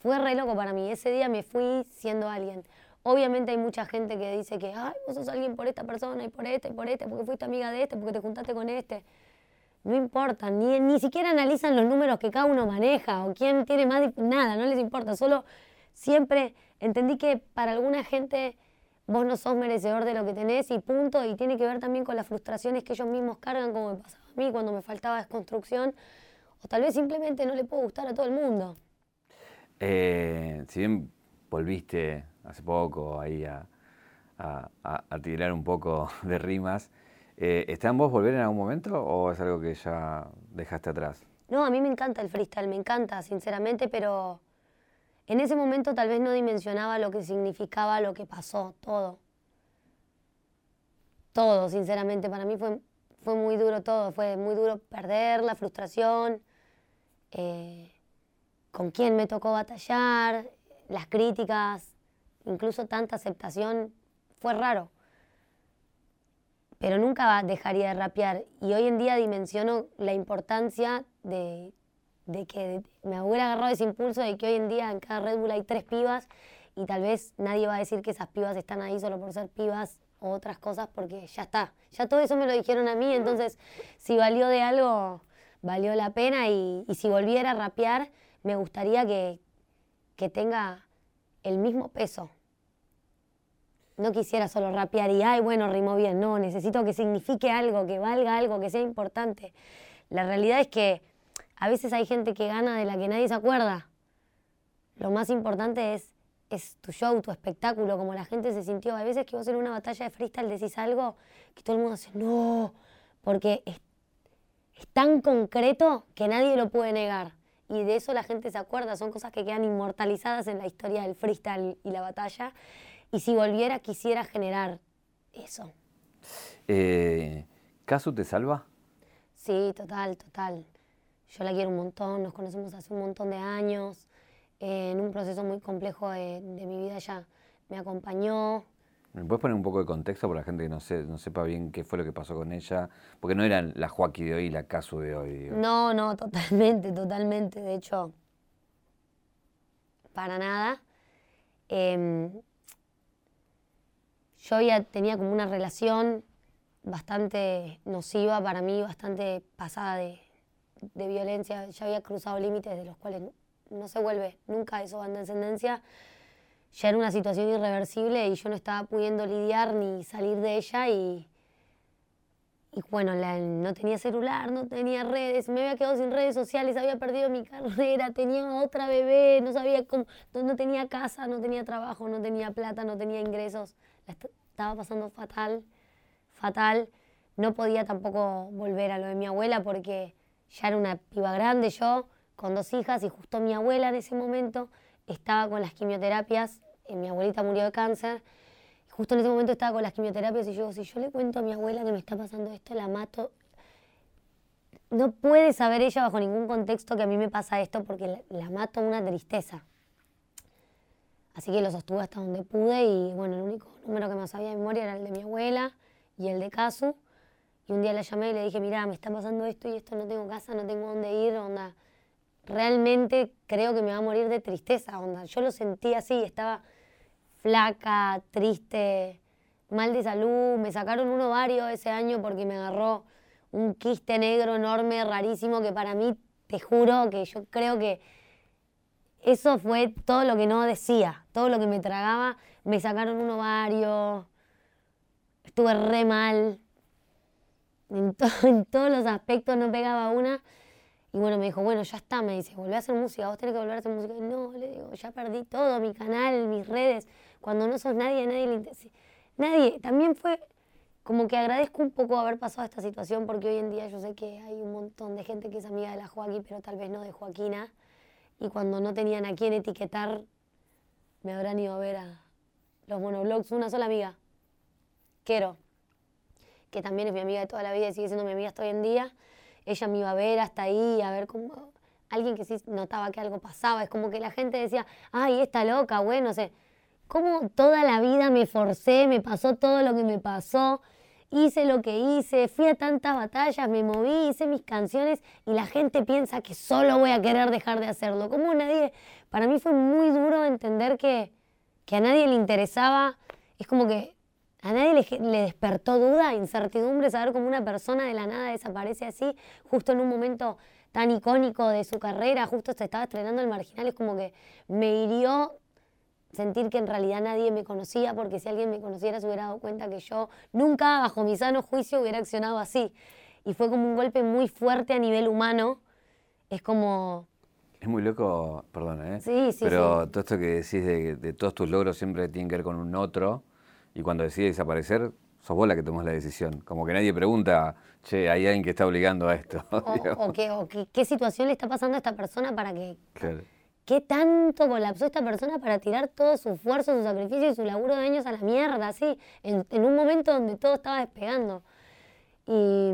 fue re loco para mí. Ese día me fui siendo alguien. Obviamente hay mucha gente que dice que, ay, vos sos alguien por esta persona y por este y por este, porque fuiste amiga de este, porque te juntaste con este. No importa, ni, ni siquiera analizan los números que cada uno maneja o quién tiene más, nada, no les importa. Solo siempre entendí que para alguna gente vos no sos merecedor de lo que tenés y punto. Y tiene que ver también con las frustraciones que ellos mismos cargan, como me pasaba a mí cuando me faltaba desconstrucción. O tal vez simplemente no le puedo gustar a todo el mundo. Eh, si bien volviste hace poco ahí a, tirar un poco de rimas. Eh, ¿Está en vos volver en algún momento o es algo que ya dejaste atrás? No, a mí me encanta el freestyle, me encanta, sinceramente, pero en ese momento tal vez no dimensionaba lo que significaba lo que pasó, todo. Todo, sinceramente, para mí fue, fue muy duro todo, fue muy duro perder, la frustración, eh, con quién me tocó batallar, las críticas, incluso tanta aceptación, fue raro. pero nunca dejaría de rapear. Y hoy en día dimensiono la importancia de, de que me hubiera agarrado ese impulso de que hoy en día en cada Red Bull hay tres pibas y tal vez nadie va a decir que esas pibas están ahí solo por ser pibas o otras cosas porque ya está. Ya todo eso me lo dijeron a mí, entonces si valió de algo, valió la pena y, y si volviera a rapear, me gustaría que, que tenga el mismo peso. No quisiera solo rapear y, ay, bueno, rimó bien. No, necesito que signifique algo, que valga algo, que sea importante. La realidad es que a veces hay gente que gana de la que nadie se acuerda. Lo más importante es, es tu show, tu espectáculo, como la gente se sintió. Hay veces que vos en una batalla de freestyle decís algo que todo el mundo dice, no, porque es, es tan concreto que nadie lo puede negar. Y de eso la gente se acuerda, son cosas que quedan inmortalizadas en la historia del freestyle y la batalla. Y si volviera, quisiera generar eso. Eh, ¿Casu te salva? Sí, total, total. Yo la quiero un montón, nos conocemos hace un montón de años. Eh, en un proceso muy complejo de, de mi vida ella me acompañó, ¿Me puedes poner un poco de contexto para la gente que no, sé, no sepa bien qué fue lo que pasó con ella? Porque no era la Joaquín de hoy y la Casu de hoy. Digo. No, no, totalmente, totalmente. De hecho, para nada. Eh, yo ya tenía como una relación bastante nociva para mí, bastante pasada de, violencia. Ya había cruzado límites de los cuales no se vuelve nunca eso en descendencia ya era una situación irreversible y yo no estaba pudiendo lidiar ni salir de ella y, bueno, la, no tenía celular, no tenía redes, me había quedado sin redes sociales, había perdido mi carrera, tenía otra bebé, no sabía cómo, no, tenía casa, no tenía trabajo, no tenía plata, no tenía ingresos, estaba pasando fatal, fatal. No podía tampoco volver a lo de mi abuela porque ya era una piba grande yo, con dos hijas y justo mi abuela en ese momento estaba con las quimioterapias, eh, mi abuelita murió de cáncer, justo en ese momento estaba con las quimioterapias y yo, si yo le cuento a mi abuela que me está pasando esto, la mato. No puede saber ella bajo ningún contexto que a mí me pasa esto porque la, la mato una tristeza. Así que lo sostuve hasta donde pude y bueno, el único número que me sabía de memoria era el de mi abuela y el de Casu. Y un día la llamé y le dije, mira, me está pasando esto y esto, no tengo casa, no tengo dónde ir, onda realmente creo que me va a morir de tristeza, onda. Yo lo sentí así, estaba flaca, triste, mal de salud. Me sacaron un ovario ese año porque me agarró un quiste negro enorme, rarísimo, que para mí, te juro que yo creo que eso fue todo lo que no decía, todo lo que me tragaba. Me sacaron un ovario, estuve re mal. En, todos los aspectos no pegaba una. Y bueno, me dijo, bueno, ya está, me dice, volví a hacer música, vos tenés que volver a hacer música. Y no, le digo, ya perdí todo, mi canal, mis redes. Cuando no sos nadie, nadie le interesa. Nadie. También fue como que agradezco un poco haber pasado esta situación porque hoy en día yo sé que hay un montón de gente que es amiga de la Joaquín, pero tal vez no de Joaquina. Y cuando no tenían a quién etiquetar, me habrán ido a ver a los monoblogs. Una sola amiga, Quero, que también es mi amiga de toda la vida y sigue siendo mi amiga hasta hoy en día ella me iba a ver hasta ahí, a ver cómo... Alguien que sí notaba que algo pasaba, es como que la gente decía, ay, está loca, bueno, sé. Como toda la vida me forcé, me pasó todo lo que me pasó, hice lo que hice, fui a tantas batallas, me moví, hice mis canciones y la gente piensa que solo voy a querer dejar de hacerlo. Como nadie, para mí fue muy duro entender que, que a nadie le interesaba, es como que a nadie le, despertó duda, incertidumbre, saber cómo una persona de la nada desaparece así, justo en un momento tan icónico de su carrera, justo se estaba estrenando el marginal, es como que me hirió sentir que en realidad nadie me conocía, porque si alguien me conociera se hubiera dado cuenta que yo nunca, bajo mi sano juicio, hubiera accionado así. Y fue como un golpe muy fuerte a nivel humano. Es como... Es muy loco, perdona, ¿eh? Sí, sí, Pero todo esto que decís de, de todos tus logros siempre tienen que ver con un otro y cuando decide desaparecer, sos vos la que tomás la decisión. Como que nadie pregunta, che, hay alguien que está obligando a esto. O, qué, situación le está pasando a esta persona para que... ¿Qué tanto colapsó esta persona para tirar todo su esfuerzo, su sacrificio y su laburo de años a la mierda, así, en, un momento donde todo estaba despegando? Y,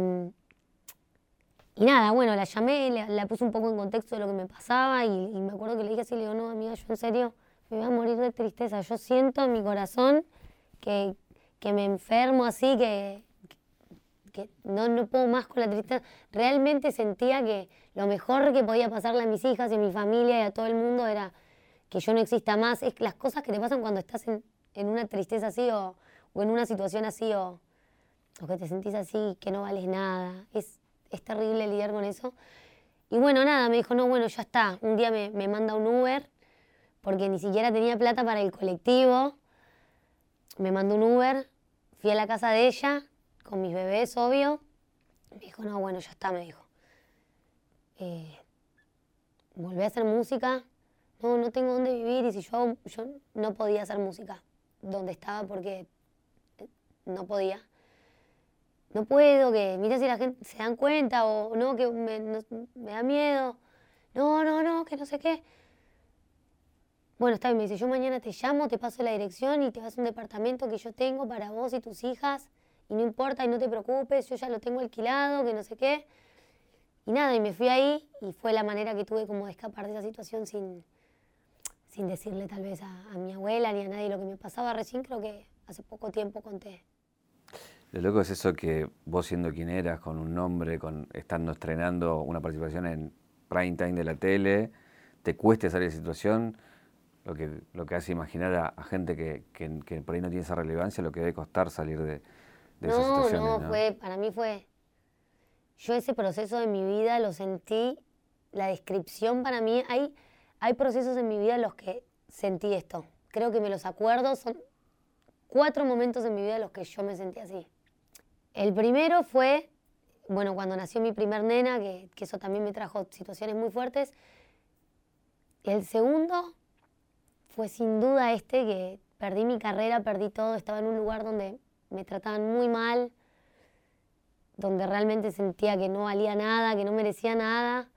y nada, bueno, la llamé, la, puse un poco en contexto de lo que me pasaba y, y, me acuerdo que le dije así, le digo, no, amiga, yo en serio me voy a morir de tristeza. Yo siento en mi corazón que, que me enfermo así, que, que no, no puedo más con la tristeza. Realmente sentía que lo mejor que podía pasarle a mis hijas y a mi familia y a todo el mundo era que yo no exista más. Es las cosas que te pasan cuando estás en, una tristeza así o, en una situación así o, o, que te sentís así, que no vales nada. Es, es terrible lidiar con eso. Y bueno, nada, me dijo, no, bueno, ya está. Un día me, me manda un Uber porque ni siquiera tenía plata para el colectivo. Me mandó un Uber, fui a la casa de ella, con mis bebés, obvio. Me dijo, no, bueno, ya está, me dijo. Eh, volví a hacer música. No, no tengo dónde vivir y si yo, yo no podía hacer música donde estaba porque eh, no podía. No puedo, que mira si la gente se dan cuenta o no, que me, da miedo. No, no, no, que no sé qué. Bueno, está bien, me dice, yo mañana te llamo, te paso la dirección y te vas a un departamento que yo tengo para vos y tus hijas y no importa y no te preocupes, yo ya lo tengo alquilado, que no sé qué. Y nada, y me fui ahí y fue la manera que tuve como de escapar de esa situación sin, sin decirle tal vez a, mi abuela ni a nadie lo que me pasaba. Recién creo que hace poco tiempo conté. Lo loco es eso que vos siendo quien eras, con un nombre, con estando estrenando una participación en prime time de la tele, te cueste salir de situación, lo que, lo que hace imaginar a, gente que, que, que, por ahí no tiene esa relevancia, lo que debe costar salir de, no, no, fue, para mí fue, yo ese proceso de mi vida lo sentí, la descripción para mí, hay, hay procesos en mi vida en los que sentí esto. Creo que me los acuerdo, son cuatro momentos en mi vida en los que yo me sentí así. El primero fue, bueno, cuando nació mi primer nena, que, que eso también me trajo situaciones muy fuertes. El segundo fue sin duda este, que perdí mi carrera, perdí todo, estaba en un lugar donde me trataban muy mal, donde realmente sentía que no valía nada, que no merecía nada.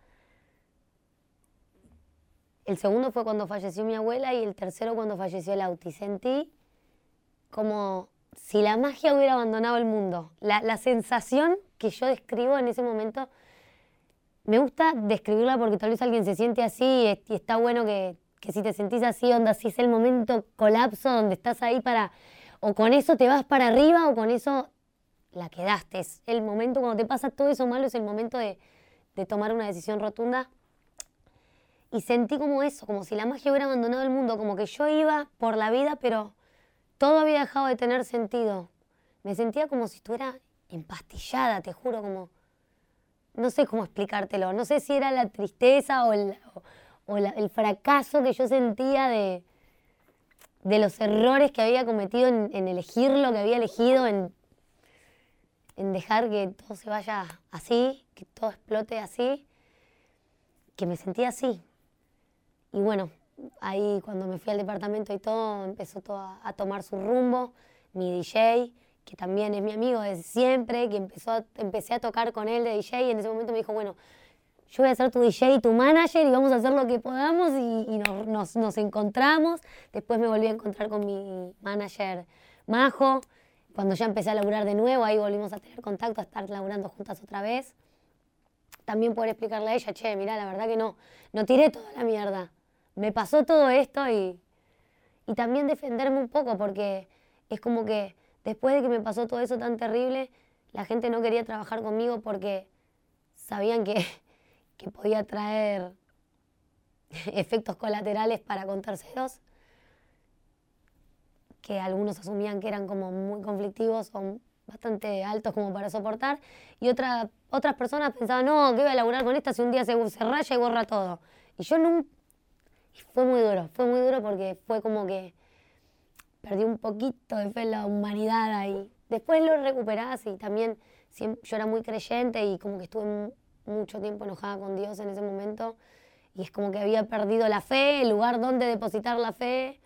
El segundo fue cuando falleció mi abuela y el tercero cuando falleció el Auti. Sentí como si la magia hubiera abandonado el mundo. La, sensación que yo describo en ese momento, me gusta describirla porque tal vez alguien se siente así y está bueno que, que si te sentís así, onda, si es el momento colapso donde estás ahí para o con eso te vas para arriba o con eso la quedaste. Es el momento cuando te pasa todo eso malo, es el momento de, tomar una decisión rotunda. Y sentí como eso, como si la magia hubiera abandonado el mundo, como que yo iba por la vida, pero todo había dejado de tener sentido. Me sentía como si estuviera empastillada, te juro, como... No sé cómo explicártelo, no sé si era la tristeza o el fracaso que yo sentía de, de los errores que había cometido en, elegir lo que había elegido, en, en dejar que todo se vaya así, que todo explote así, que me sentía así. Y bueno, ahí cuando me fui al departamento y todo, empezó todo a, tomar su rumbo. Mi DJ, que también es mi amigo desde siempre, que empezó empecé a tocar con él de DJ y en ese momento me dijo, bueno, yo voy a ser tu DJ y tu manager y vamos a hacer lo que podamos y, nos, nos, encontramos. Después me volví a encontrar con mi manager Majo. Cuando ya empecé a laburar de nuevo, ahí volvimos a tener contacto, a estar laburando juntas otra vez. También poder explicarle a ella, che, mira, la verdad que no, no tiré toda la mierda. Me pasó todo esto y, y también defenderme un poco porque es como que después de que me pasó todo eso tan terrible, la gente no quería trabajar conmigo porque sabían que que podía traer efectos colaterales para con terceros, que algunos asumían que eran como muy conflictivos o bastante altos como para soportar, y otra, otras personas pensaban, no, que iba a laburar con esta si un día se, se raya y borra todo. Y yo nunca... fue muy duro, fue muy duro porque fue como que perdí un poquito de fe en la humanidad ahí. Después lo recuperás y también yo era muy creyente y como que estuve mucho tiempo enojada con Dios en ese momento y es como que había perdido la fe, el lugar donde depositar la fe.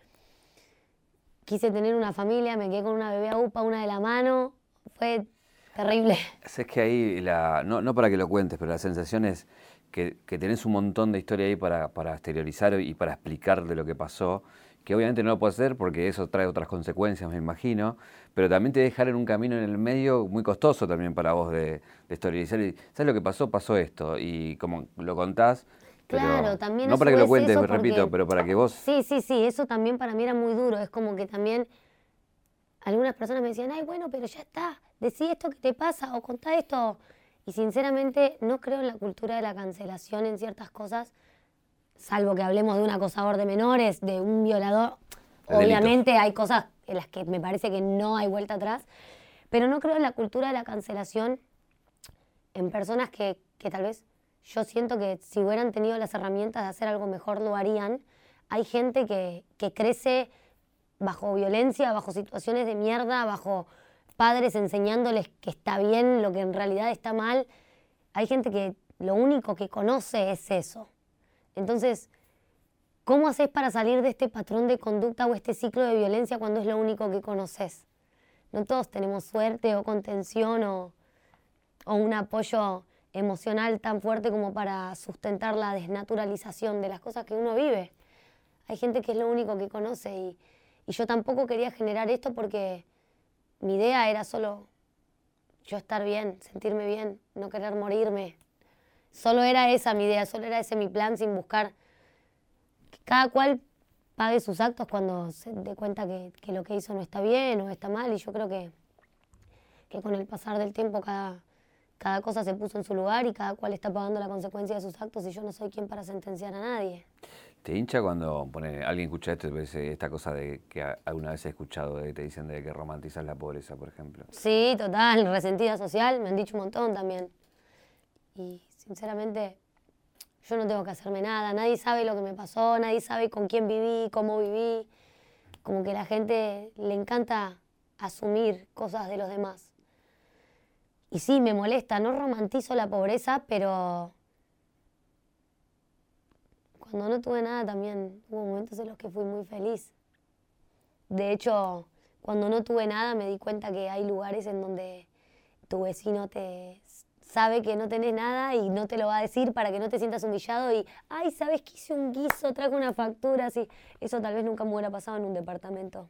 Quise tener una familia, me quedé con una bebé a UPA, una de la mano, fue terrible. Es que ahí, la, no, no para que lo cuentes, pero la sensación es que, que tenés un montón de historia ahí para, para exteriorizar y para explicar de lo que pasó que obviamente no lo puedo hacer porque eso trae otras consecuencias, me imagino, pero también te dejar en un camino en el medio muy costoso también para vos de, de historizar. ¿Sabes lo que pasó? Pasó esto. Y como lo contás, Claro, también No para que lo cuentes, repito, pero para que vos... Sí, sí, sí, eso también para mí era muy duro. Es como que también algunas personas me decían, ay, bueno, pero ya está, decí esto que te pasa o contá esto. Y sinceramente no creo en la cultura de la cancelación en ciertas cosas, salvo que hablemos de un acosador de menores, de un violador. Obviamente hay cosas en las que me parece que no hay vuelta atrás, pero no creo en la cultura de la cancelación en personas que, que tal vez yo siento que si hubieran tenido las herramientas de hacer algo mejor lo harían. Hay gente que, que crece bajo violencia, bajo situaciones de mierda, bajo padres enseñándoles que está bien lo que en realidad está mal. Hay gente que lo único que conoce es eso. Entonces, ¿cómo haces para salir de este patrón de conducta o este ciclo de violencia cuando es lo único que conoces? No todos tenemos suerte o contención o, o un apoyo emocional tan fuerte como para sustentar la desnaturalización de las cosas que uno vive. Hay gente que es lo único que conoce y, y yo tampoco quería generar esto porque mi idea era solo yo estar bien, sentirme bien, no querer morirme. Solo era esa mi idea, solo era ese mi plan sin buscar que cada cual pague sus actos cuando se dé cuenta que, que, lo que hizo no está bien o está mal. Y yo creo que, que con el pasar del tiempo cada, cada cosa se puso en su lugar y cada cual está pagando la consecuencia de sus actos y yo no soy quien para sentenciar a nadie. ¿Te hincha cuando pone, alguien escucha esto esta cosa de que alguna vez he escuchado de que te dicen de que romantizas la pobreza, por ejemplo? Sí, total, resentida social, me han dicho un montón también. Y sinceramente, yo no tengo que hacerme nada, nadie sabe lo que me pasó, nadie sabe con quién viví, cómo viví. Como que la gente le encanta asumir cosas de los demás. Y sí, me molesta, no romantizo la pobreza, pero cuando no tuve nada también hubo momentos en los que fui muy feliz. De hecho, cuando no tuve nada me di cuenta que hay lugares en donde tu vecino te sabe que no tenés nada y no te lo va a decir para que no te sientas humillado y, ay, ¿sabes que hice un guiso? Trajo una factura, así. Eso tal vez nunca me hubiera pasado en un departamento.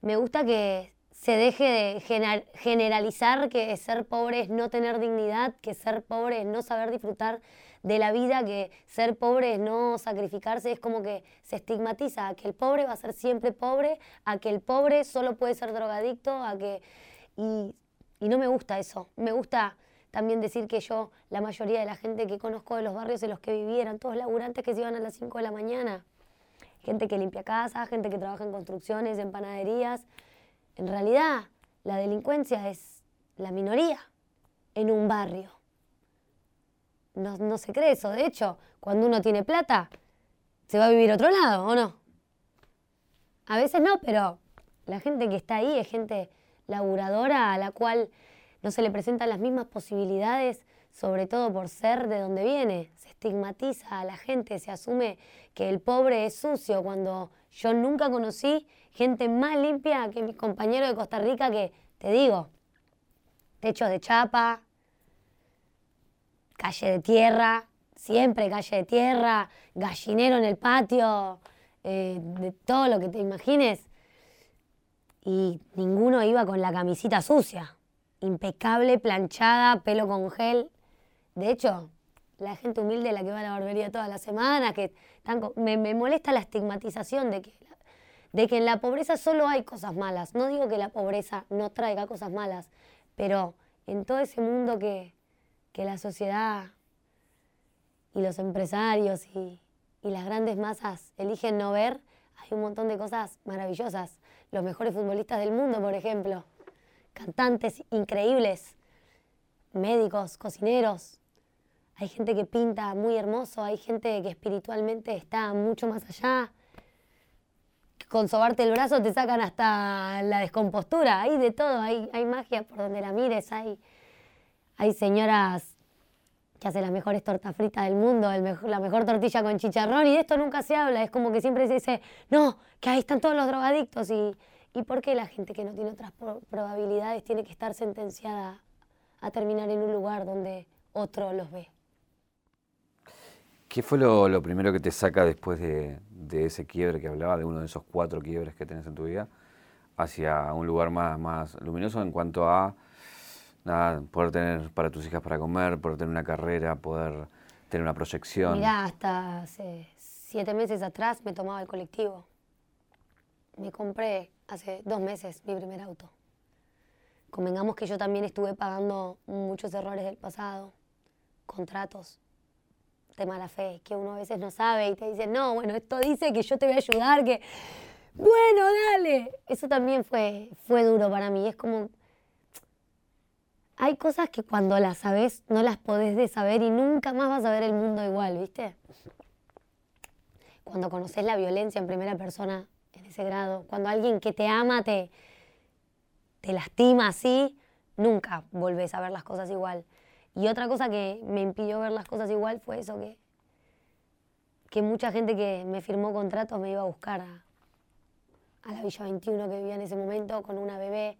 Me gusta que se deje de generalizar que ser pobre es no tener dignidad, que ser pobre es no saber disfrutar de la vida, que ser pobre es no sacrificarse, es como que se estigmatiza a que el pobre va a ser siempre pobre, a que el pobre solo puede ser drogadicto, a que... Y, y no me gusta eso, me gusta también decir que yo, la mayoría de la gente que conozco de los barrios en los que viví eran todos laburantes que se iban a las 5 de la mañana. Gente que limpia casas, gente que trabaja en construcciones, en panaderías. En realidad, la delincuencia es la minoría en un barrio. No, no se cree eso. De hecho, cuando uno tiene plata, se va a vivir a otro lado, ¿o no? A veces no, pero la gente que está ahí es gente laburadora a la cual no se le presentan las mismas posibilidades, sobre todo por ser de donde viene. Se estigmatiza a la gente, se asume que el pobre es sucio, cuando yo nunca conocí gente más limpia que mis compañeros de Costa Rica que, te digo, techos de chapa, calle de tierra, siempre calle de tierra, gallinero en el patio, eh, de todo lo que te imagines. Y ninguno iba con la camisita sucia impecable, planchada, pelo con gel. De hecho, la gente humilde la que va a la barbería toda la semana, que me, me, molesta la estigmatización de que, de que en la pobreza solo hay cosas malas. No digo que la pobreza no traiga cosas malas, pero en todo ese mundo que, que la sociedad y los empresarios y, y las grandes masas eligen no ver, hay un montón de cosas maravillosas. Los mejores futbolistas del mundo, por ejemplo cantantes increíbles, médicos, cocineros. Hay gente que pinta muy hermoso, hay gente que espiritualmente está mucho más allá. Con sobarte el brazo te sacan hasta la descompostura, hay de todo, hay, hay magia por donde la mires, hay, hay señoras que hacen las mejores tortas fritas del mundo, la mejor tortilla con chicharrón, y de esto nunca se habla, es como que siempre se dice, no, que ahí están todos los drogadictos, y, ¿Y por qué la gente que no tiene otras probabilidades tiene que estar sentenciada a terminar en un lugar donde otro los ve? ¿Qué fue lo, primero que te saca después de, ese quiebre que hablaba, de uno de esos cuatro quiebres que tenés en tu vida, hacia un lugar más, más luminoso en cuanto a nada, poder tener para tus hijas para comer, poder tener una carrera, poder tener una proyección? Mirá, hasta hace siete meses atrás me tomaba el colectivo me compré hace dos meses mi primer auto. Convengamos que yo también estuve pagando muchos errores del pasado, contratos de mala fe, que uno a veces no sabe y te dice, no, bueno, esto dice que yo te voy a ayudar, que, bueno, dale. Eso también fue, fue duro para mí. Es como, hay cosas que cuando las sabes no las podés de saber y nunca más vas a ver el mundo igual, ¿viste? Cuando conoces la violencia en primera persona en ese grado, cuando alguien que te ama te, te lastima así, nunca volvés a ver las cosas igual. Y otra cosa que me impidió ver las cosas igual fue eso que, que mucha gente que me firmó contratos me iba a buscar a, a la Villa 21 que vivía en ese momento con una bebé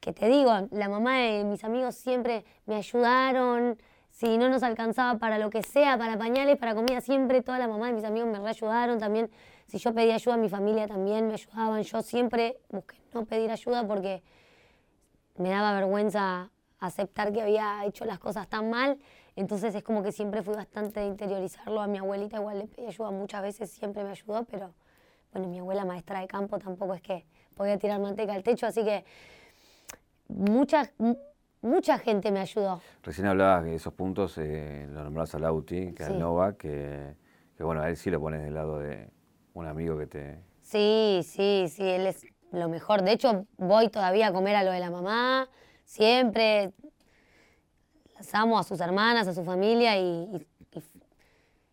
que te digo, la mamá de mis amigos siempre me ayudaron, si no nos alcanzaba para lo que sea, para pañales, para comida, siempre toda la mamá de mis amigos me reayudaron también. Si yo pedía ayuda, mi familia también me ayudaban. Yo siempre busqué no pedir ayuda porque me daba vergüenza aceptar que había hecho las cosas tan mal. Entonces es como que siempre fui bastante de interiorizarlo. A mi abuelita igual le pedí ayuda muchas veces, siempre me ayudó, pero bueno, mi abuela maestra de campo tampoco es que podía tirar manteca al techo, así que mucha, mucha gente me ayudó. Recién hablabas de esos puntos, eh, lo nombrabas a Lauti, que es Nova, que, que, bueno, a él sí lo pones del lado de un amigo que te... Sí, sí, sí, él es lo mejor. De hecho, voy todavía a comer a lo de la mamá, siempre. Las amo a sus hermanas, a su familia y,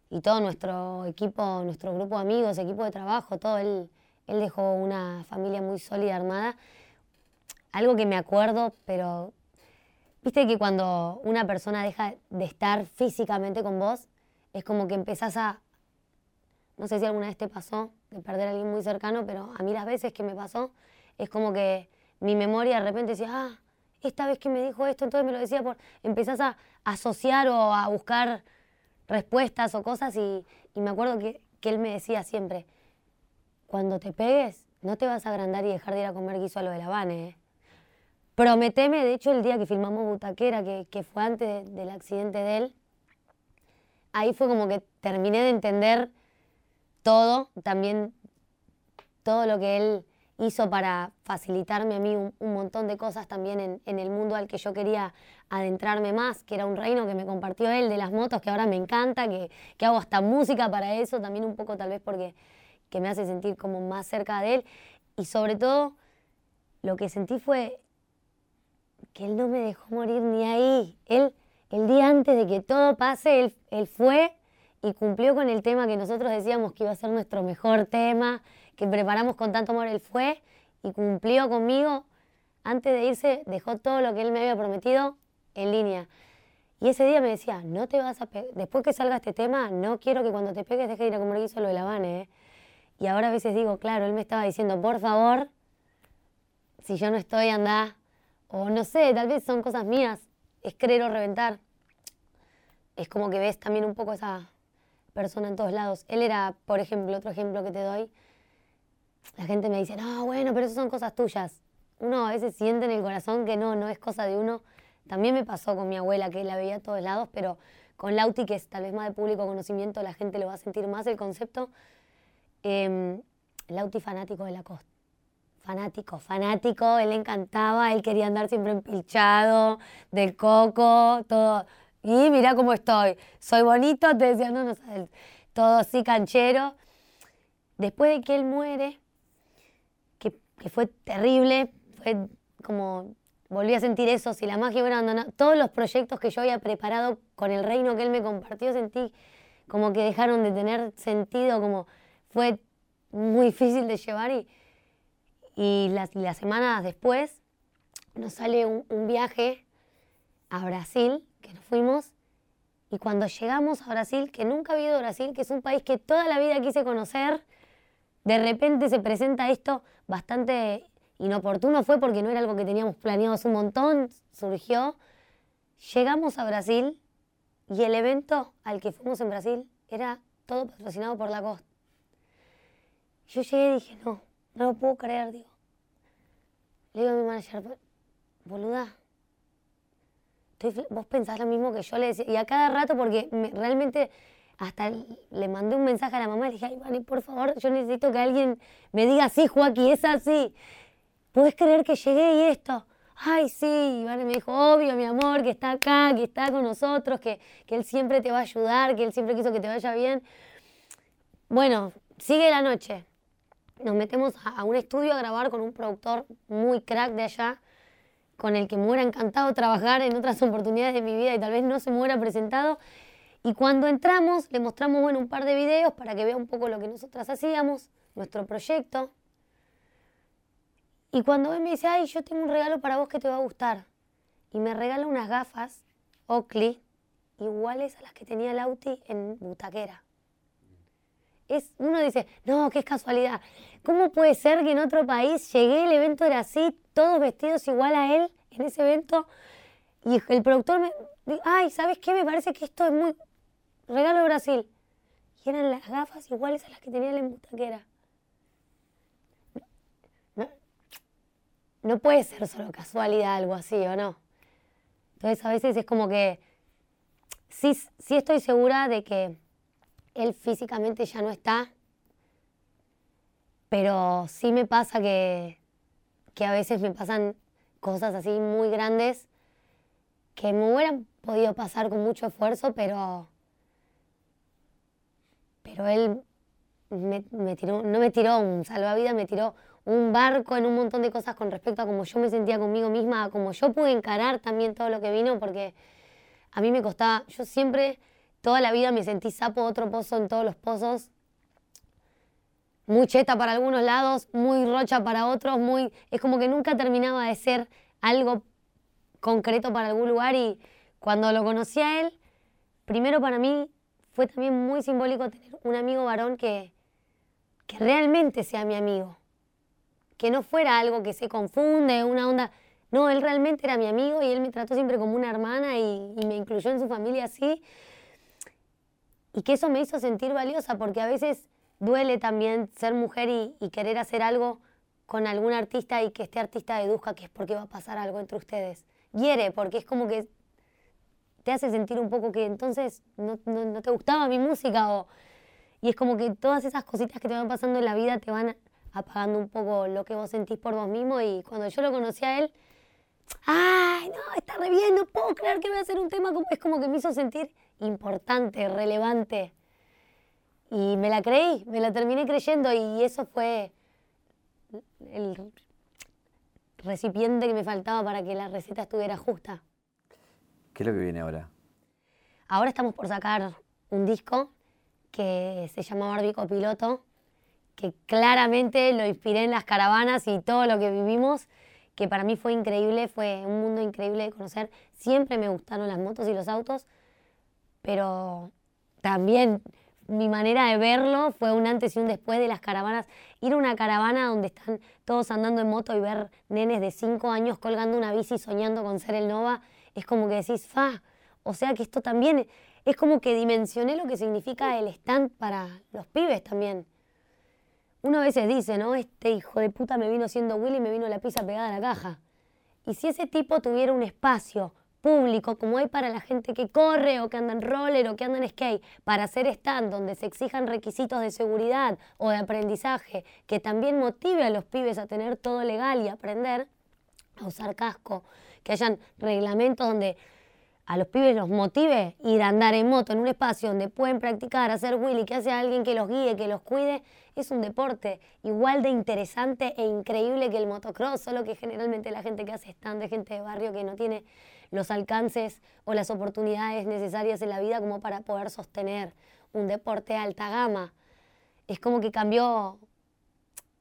y, todo nuestro equipo, nuestro grupo de amigos, equipo de trabajo, todo. Él, él dejó una familia muy sólida, armada algo que me acuerdo, pero viste que cuando una persona deja de estar físicamente con vos, es como que empezás a, no sé si alguna vez te pasó, de perder a alguien muy cercano, pero a mí las veces que me pasó, es como que mi memoria de repente decía, ah, esta vez que me dijo esto, entonces me lo decía por, empezás a asociar o a buscar respuestas o cosas y, me acuerdo que, él me decía siempre, cuando te pegues, no te vas a agrandar y dejar de ir a comer guiso a lo de la Vane, ¿eh? Prometeme, de hecho, el día que filmamos Butaquera, que, que fue antes del accidente de él, ahí fue como que terminé de entender todo, también todo lo que él hizo para facilitarme a mí un, montón de cosas también en, en, el mundo al que yo quería adentrarme más, que era un reino que me compartió él de las motos, que ahora me encanta, que, que hago hasta música para eso, también un poco tal vez porque que me hace sentir como más cerca de él. Y sobre todo, lo que sentí fue que él no me dejó morir ni ahí. Él, el día antes de que todo pase, él, él fue y cumplió con el tema que nosotros decíamos que iba a ser nuestro mejor tema, que preparamos con tanto amor. Él fue y cumplió conmigo. Antes de irse, dejó todo lo que él me había prometido en línea. Y ese día me decía, no te vas a después que salga este tema, no quiero que cuando te pegues dejes de ir a comer guiso lo de la Vane, ¿eh? Y ahora a veces digo, claro, él me estaba diciendo, por favor, si yo no estoy, anda o no sé, tal vez son cosas mías, es creer o reventar. Es como que ves también un poco esa persona en todos lados. Él era, por ejemplo, otro ejemplo que te doy, la gente me dice, no, bueno, pero eso son cosas tuyas. Uno a veces siente en el corazón que no, no es cosa de uno. También me pasó con mi abuela, que la veía a todos lados, pero con Lauti, que es tal vez más de público conocimiento, la gente lo va a sentir más el concepto. Eh, Lauti fanático de la costa fanático, fanático, él le encantaba, él quería andar siempre empilchado, de coco, todo. Y mira cómo estoy, soy bonito, te decía, no, no sabes, todo así canchero. Después de que él muere, que, fue terrible, fue como, volví a sentir eso, si la magia hubiera abandonado, todos los proyectos que yo había preparado con el reino que él me compartió, sentí como que dejaron de tener sentido, como fue muy difícil de llevar y y las, semanas después nos sale un, viaje a Brasil, que nos fuimos, y cuando llegamos a Brasil, que nunca había ido a Brasil, que es un país que toda la vida quise conocer, de repente se presenta esto bastante inoportuno, fue porque no era algo que teníamos planeado un montón, surgió. Llegamos a Brasil y el evento al que fuimos en Brasil era todo patrocinado por la costa. Yo llegué y dije, no, no lo puedo creer, digo. Le digo a mi manager, boluda, vos pensás lo mismo que yo le decía. Y a cada rato, porque realmente hasta le mandé un mensaje a la mamá y le dije, ay, Vani, por favor, yo necesito que alguien me diga, sí, Joaquín, es así. ¿Puedes creer que llegué y esto? Ay, sí, Vani me dijo, obvio, mi amor, que está acá, que está con nosotros, que, que él siempre te va a ayudar, que él siempre quiso que te vaya bien. Bueno, sigue la noche. Nos metemos a un estudio a grabar con un productor muy crack de allá, con el que me hubiera encantado trabajar en otras oportunidades de mi vida y tal vez no se me hubiera presentado. Y cuando entramos, le mostramos bueno, un par de videos para que vea un poco lo que nosotras hacíamos, nuestro proyecto. Y cuando él me dice, ay, yo tengo un regalo para vos que te va a gustar. Y me regala unas gafas Oakley iguales a las que tenía Lauti en Butaquera. Es, uno dice, no, qué casualidad. ¿Cómo puede ser que en otro país llegué, el evento era así, todos vestidos igual a él en ese evento? Y el productor me ay, ¿sabes qué? Me parece que esto es muy, regalo de Brasil. Y eran las gafas iguales a las que tenía la embutaquera. No, no puede ser solo casualidad algo así, ¿o no? Entonces a veces es como que sí, sí estoy segura de que él físicamente ya no está, pero sí me pasa que, que a veces me pasan cosas así muy grandes que me hubieran podido pasar con mucho esfuerzo, pero pero él me, tiró, no me tiró un salvavidas, me tiró un barco en un montón de cosas con respecto a cómo yo me sentía conmigo misma, a cómo yo pude encarar también todo lo que vino, porque a mí me costaba, yo siempre, toda la vida me sentí sapo otro pozo en todos los pozos, muy cheta para algunos lados, muy rocha para otros, muy, es como que nunca terminaba de ser algo concreto para algún lugar y cuando lo conocí a él, primero para mí fue también muy simbólico tener un amigo varón que, que realmente sea mi amigo. Que no fuera algo que se confunde, una onda. No, él realmente era mi amigo y él me trató siempre como una hermana y, me incluyó en su familia así. Y que eso me hizo sentir valiosa porque a veces duele también ser mujer y, y querer hacer algo con algún artista y que este artista deduzca que es porque va a pasar algo entre ustedes. Hiere, porque es como que te hace sentir un poco que entonces no, no, te gustaba mi música o... Y es como que todas esas cositas que te van pasando en la vida te van apagando un poco lo que vos sentís por vos mismo y cuando yo lo conocí a él, ¡ay, no, está re bien, no puedo creer que voy a hacer un tema. Es como que me hizo sentir importante, relevante. Y me la creí, me la terminé creyendo y eso fue el recipiente que me faltaba para que la receta estuviera justa. ¿Qué es lo que viene ahora? Ahora estamos por sacar un disco que se llama Barbico Piloto, que claramente lo inspiré en las caravanas y todo lo que vivimos, que para mí fue increíble, fue un mundo increíble de conocer. Siempre me gustaron las motos y los autos, pero también mi manera de verlo fue un antes y un después de las caravanas. Ir a una caravana donde están todos andando en moto y ver nenes de 5 años colgando una bici soñando con ser el Nova es como que decís, fa, o sea que esto también es como que dimensioné lo que significa el stand para los pibes también. Uno a veces dice, ¿no? Este hijo de puta me vino siendo Willy y me vino la pizza pegada a la caja. Y si ese tipo tuviera un espacio público como hay para la gente que corre o que anda en roller o que anda en skate, para hacer stand donde se exijan requisitos de seguridad o de aprendizaje, que también motive a los pibes a tener todo legal y aprender a usar casco, que hayan reglamentos donde a los pibes los motive ir a andar en moto en un espacio donde pueden practicar, hacer willy, que hace alguien que los guíe, que los cuide, es un deporte igual de interesante e increíble que el motocross, solo que generalmente la gente que hace stand es gente de barrio que no tiene los alcances o las oportunidades necesarias en la vida como para poder sostener un deporte de alta gama. Es como que cambió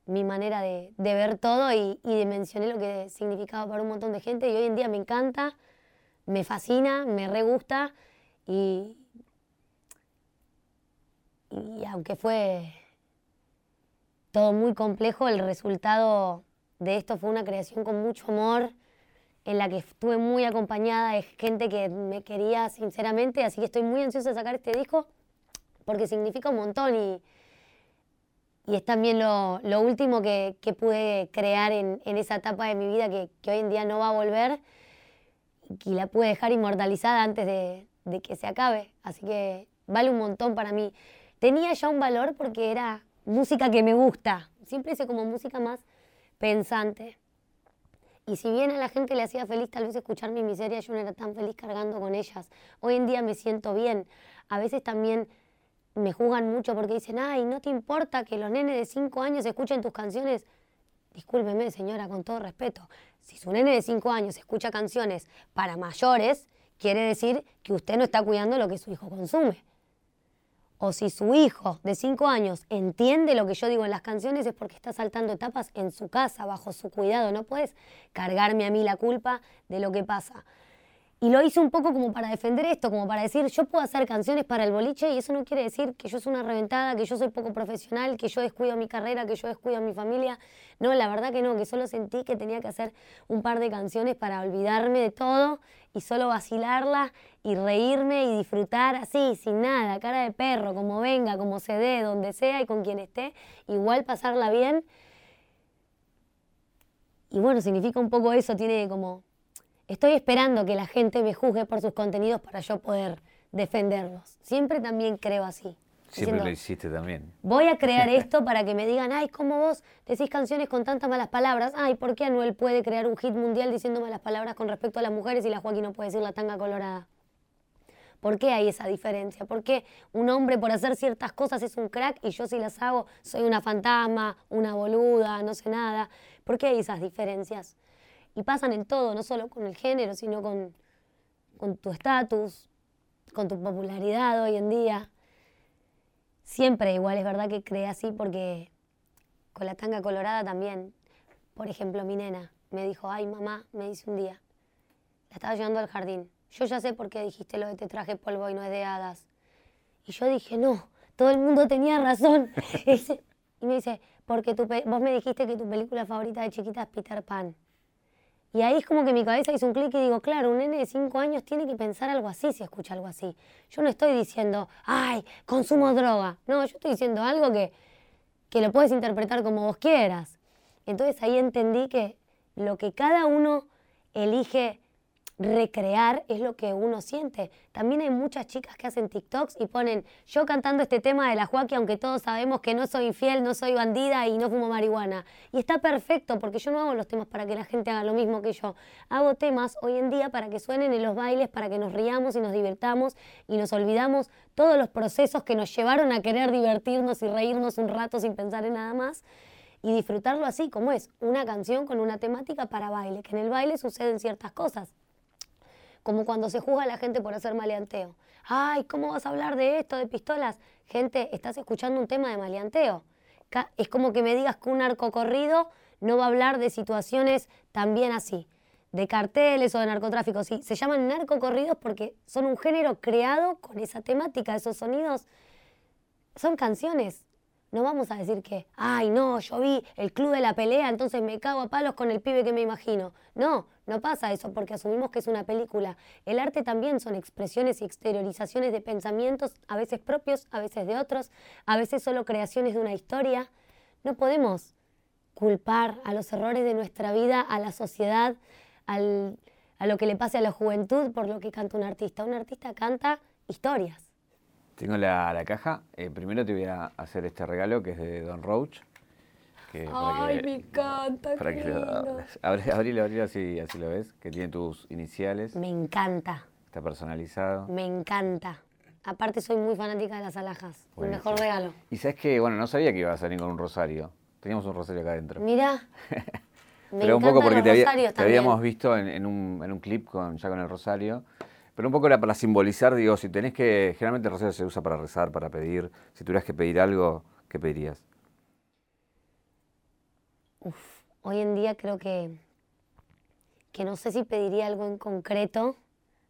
mi manera de, ver todo y, y dimensioné lo que significaba para un montón de gente y hoy en día me encanta, me fascina, me re gusta y, y aunque fue todo muy complejo, el resultado de esto fue una creación con mucho amor, en la que estuve muy acompañada de gente que me quería sinceramente, así que estoy muy ansiosa de sacar este disco porque significa un montón y, y es también lo, lo último que, que, pude crear en, en, esa etapa de mi vida que, que, hoy en día no va a volver y la pude dejar inmortalizada antes de, de, que se acabe. Así que vale un montón para mí. Tenía ya un valor porque era música que me gusta. Siempre hice como música más pensante. Y si bien a la gente le hacía feliz tal vez escuchar mi miseria, yo no era tan feliz cargando con ellas. Hoy en día me siento bien. A veces también me juzgan mucho porque dicen, ay, ¿no te importa que los nenes de 5 años escuchen tus canciones? Discúlpeme, señora, con todo respeto. Si su nene de 5 años escucha canciones para mayores, quiere decir que usted no está cuidando lo que su hijo consume o si su hijo de 5 años entiende lo que yo digo en las canciones es porque está saltando etapas en su casa, bajo su cuidado. No puedes cargarme a mí la culpa de lo que pasa. Y lo hice un poco como para defender esto, como para decir, yo puedo hacer canciones para el boliche y eso no quiere decir que yo soy una reventada, que yo soy poco profesional, que yo descuido mi carrera, que yo descuido a mi familia. No, la verdad que no, que solo sentí que tenía que hacer un par de canciones para olvidarme de todo y solo vacilarla y reírme y disfrutar así, sin nada, cara de perro, como venga, como se dé, donde sea y con quien esté, igual pasarla bien. Y bueno, significa un poco eso, tiene como estoy esperando que la gente me juzgue por sus contenidos para yo poder defenderlos. Siempre también creo así. Siempre lo hiciste también. Voy a crear esto para que me digan, ay, ¿cómo vos decís canciones con tantas malas palabras? Ay, ¿por qué Anuel puede crear un hit mundial diciendo malas palabras con respecto a las mujeres y la Joaquín no puede decir la tanga colorada? ¿Por qué hay esa diferencia? ¿Por qué un hombre por hacer ciertas cosas es un crack y yo si las hago soy una fantasma, una boluda, no sé nada? ¿Por qué hay esas diferencias? Y pasan en todo, no solo con el género, sino con, con tu estatus, con tu popularidad hoy en día. Siempre igual es verdad que creé así porque con la tanga colorada también. Por ejemplo, mi nena me dijo, ay mamá, me dice un día, la estaba llevando al jardín. Yo ya sé por qué dijiste lo de te traje polvo y no es de hadas. Y yo dije, no, todo el mundo tenía razón. y me dice, porque vos me dijiste que tu película favorita de chiquita es Peter Pan. Y ahí es como que mi cabeza hizo un clic y digo, claro, un nene de 5 años tiene que pensar algo así si escucha algo así. Yo no estoy diciendo, ay, consumo droga. No, yo estoy diciendo algo que, que lo puedes interpretar como vos quieras. Entonces ahí entendí que lo que cada uno elige recrear es lo que uno siente. También hay muchas chicas que hacen TikToks y ponen yo cantando este tema de la Joaquín, aunque todos sabemos que no soy infiel, no soy bandida y no fumo marihuana. Y está perfecto porque yo no hago los temas para que la gente haga lo mismo que yo. Hago temas hoy en día para que suenen en los bailes, para que nos riamos y nos divirtamos y nos olvidamos todos los procesos que nos llevaron a querer divertirnos y reírnos un rato sin pensar en nada más y disfrutarlo así como es, una canción con una temática para baile, que en el baile suceden ciertas cosas como cuando se juzga a la gente por hacer maleanteo. Ay, ¿cómo vas a hablar de esto, de pistolas? Gente, estás escuchando un tema de maleanteo. Es como que me digas que un narcocorrido no va a hablar de situaciones también así, de carteles o de narcotráfico. Sí, se llaman narcocorridos porque son un género creado con esa temática, esos sonidos. Son canciones, no vamos a decir que, ay, no, yo vi el club de la pelea, entonces me cago a palos con el pibe que me imagino. No, no pasa eso porque asumimos que es una película. El arte también son expresiones y exteriorizaciones de pensamientos, a veces propios, a veces de otros, a veces solo creaciones de una historia. No podemos culpar a los errores de nuestra vida, a la sociedad, a lo que le pase a la juventud por lo que canta un artista. Un artista canta historias. Tengo la, la caja. Eh, primero te voy a hacer este regalo que es de Don Roach. Ay, me encanta. Para que lo, abrilo, abrilo así, así lo ves, que tiene tus iniciales. Me encanta. Está personalizado. Me encanta. Aparte soy muy fanática de las alhajas. El mejor regalo. Y sabes que, bueno, no sabía que iba a salir con un rosario. Teníamos un rosario acá adentro. Mira. Pero un poco porque te, te, habíamos visto en, en, un, en un clip con, ya con el rosario. Pero un poco era para simbolizar, digo, si tenés que, generalmente el rosario se usa para rezar, para pedir, si tuvieras que pedir algo, ¿qué pedirías? Uf, hoy en día creo que, que no sé si pediría algo en concreto,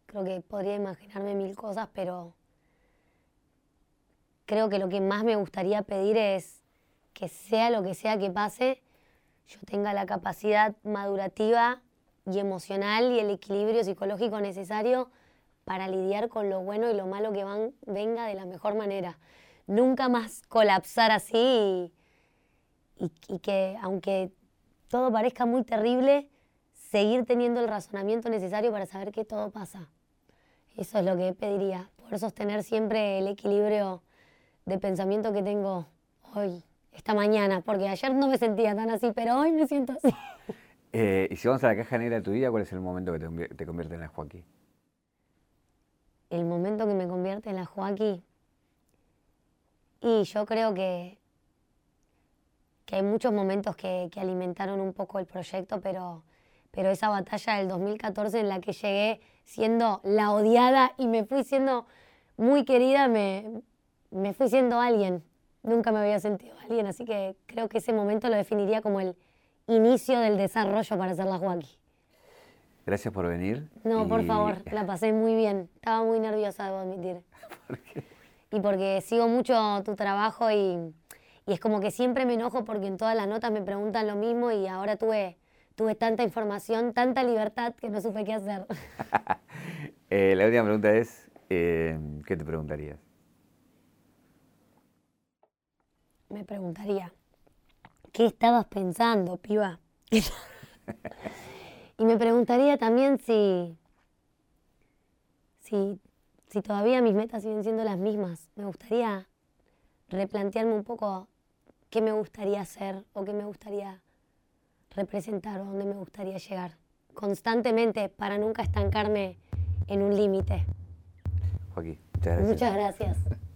creo que podría imaginarme mil cosas, pero creo que lo que más me gustaría pedir es que sea lo que sea que pase, yo tenga la capacidad madurativa y emocional y el equilibrio psicológico necesario para lidiar con lo bueno y lo malo que van, venga de la mejor manera. Nunca más colapsar así y, que aunque todo parezca muy terrible, seguir teniendo el razonamiento necesario para saber que todo pasa. Eso es lo que pediría poder sostener siempre el equilibrio de pensamiento que tengo hoy, esta mañana, porque ayer no me sentía tan así, pero hoy me siento así. Eh, y si vamos a la caja negra de tu vida, ¿cuál es el momento que te, convierte en la Joaquín? El momento que me convierte en la Joaquín. Y yo creo que, que hay muchos momentos que, que alimentaron un poco el proyecto, pero pero esa batalla del 2014 en la que llegué siendo la odiada y me fui siendo muy querida, me, me fui siendo alguien. Nunca me había sentido alguien, así que creo que ese momento lo definiría como el inicio del desarrollo para ser la Joaquín. Gracias por venir. No, por favor, la pasé muy bien. Estaba muy nerviosa, debo admitir. ¿Por qué? Y porque sigo mucho tu trabajo y, y es como que siempre me enojo porque en todas las notas me preguntan lo mismo y ahora tuve tuve tanta información, tanta libertad que no supe qué hacer. Eh, la última pregunta es, eh, ¿qué te preguntarías? Me preguntaría, ¿qué estabas pensando, piba? y me preguntaría también si, si, si todavía mis metas siguen siendo las mismas. Me gustaría replantearme un poco qué me gustaría hacer o qué me gustaría representar o dónde me gustaría llegar constantemente para nunca estancarme en un límite. Joaquín, muchas gracias. Muchas gracias.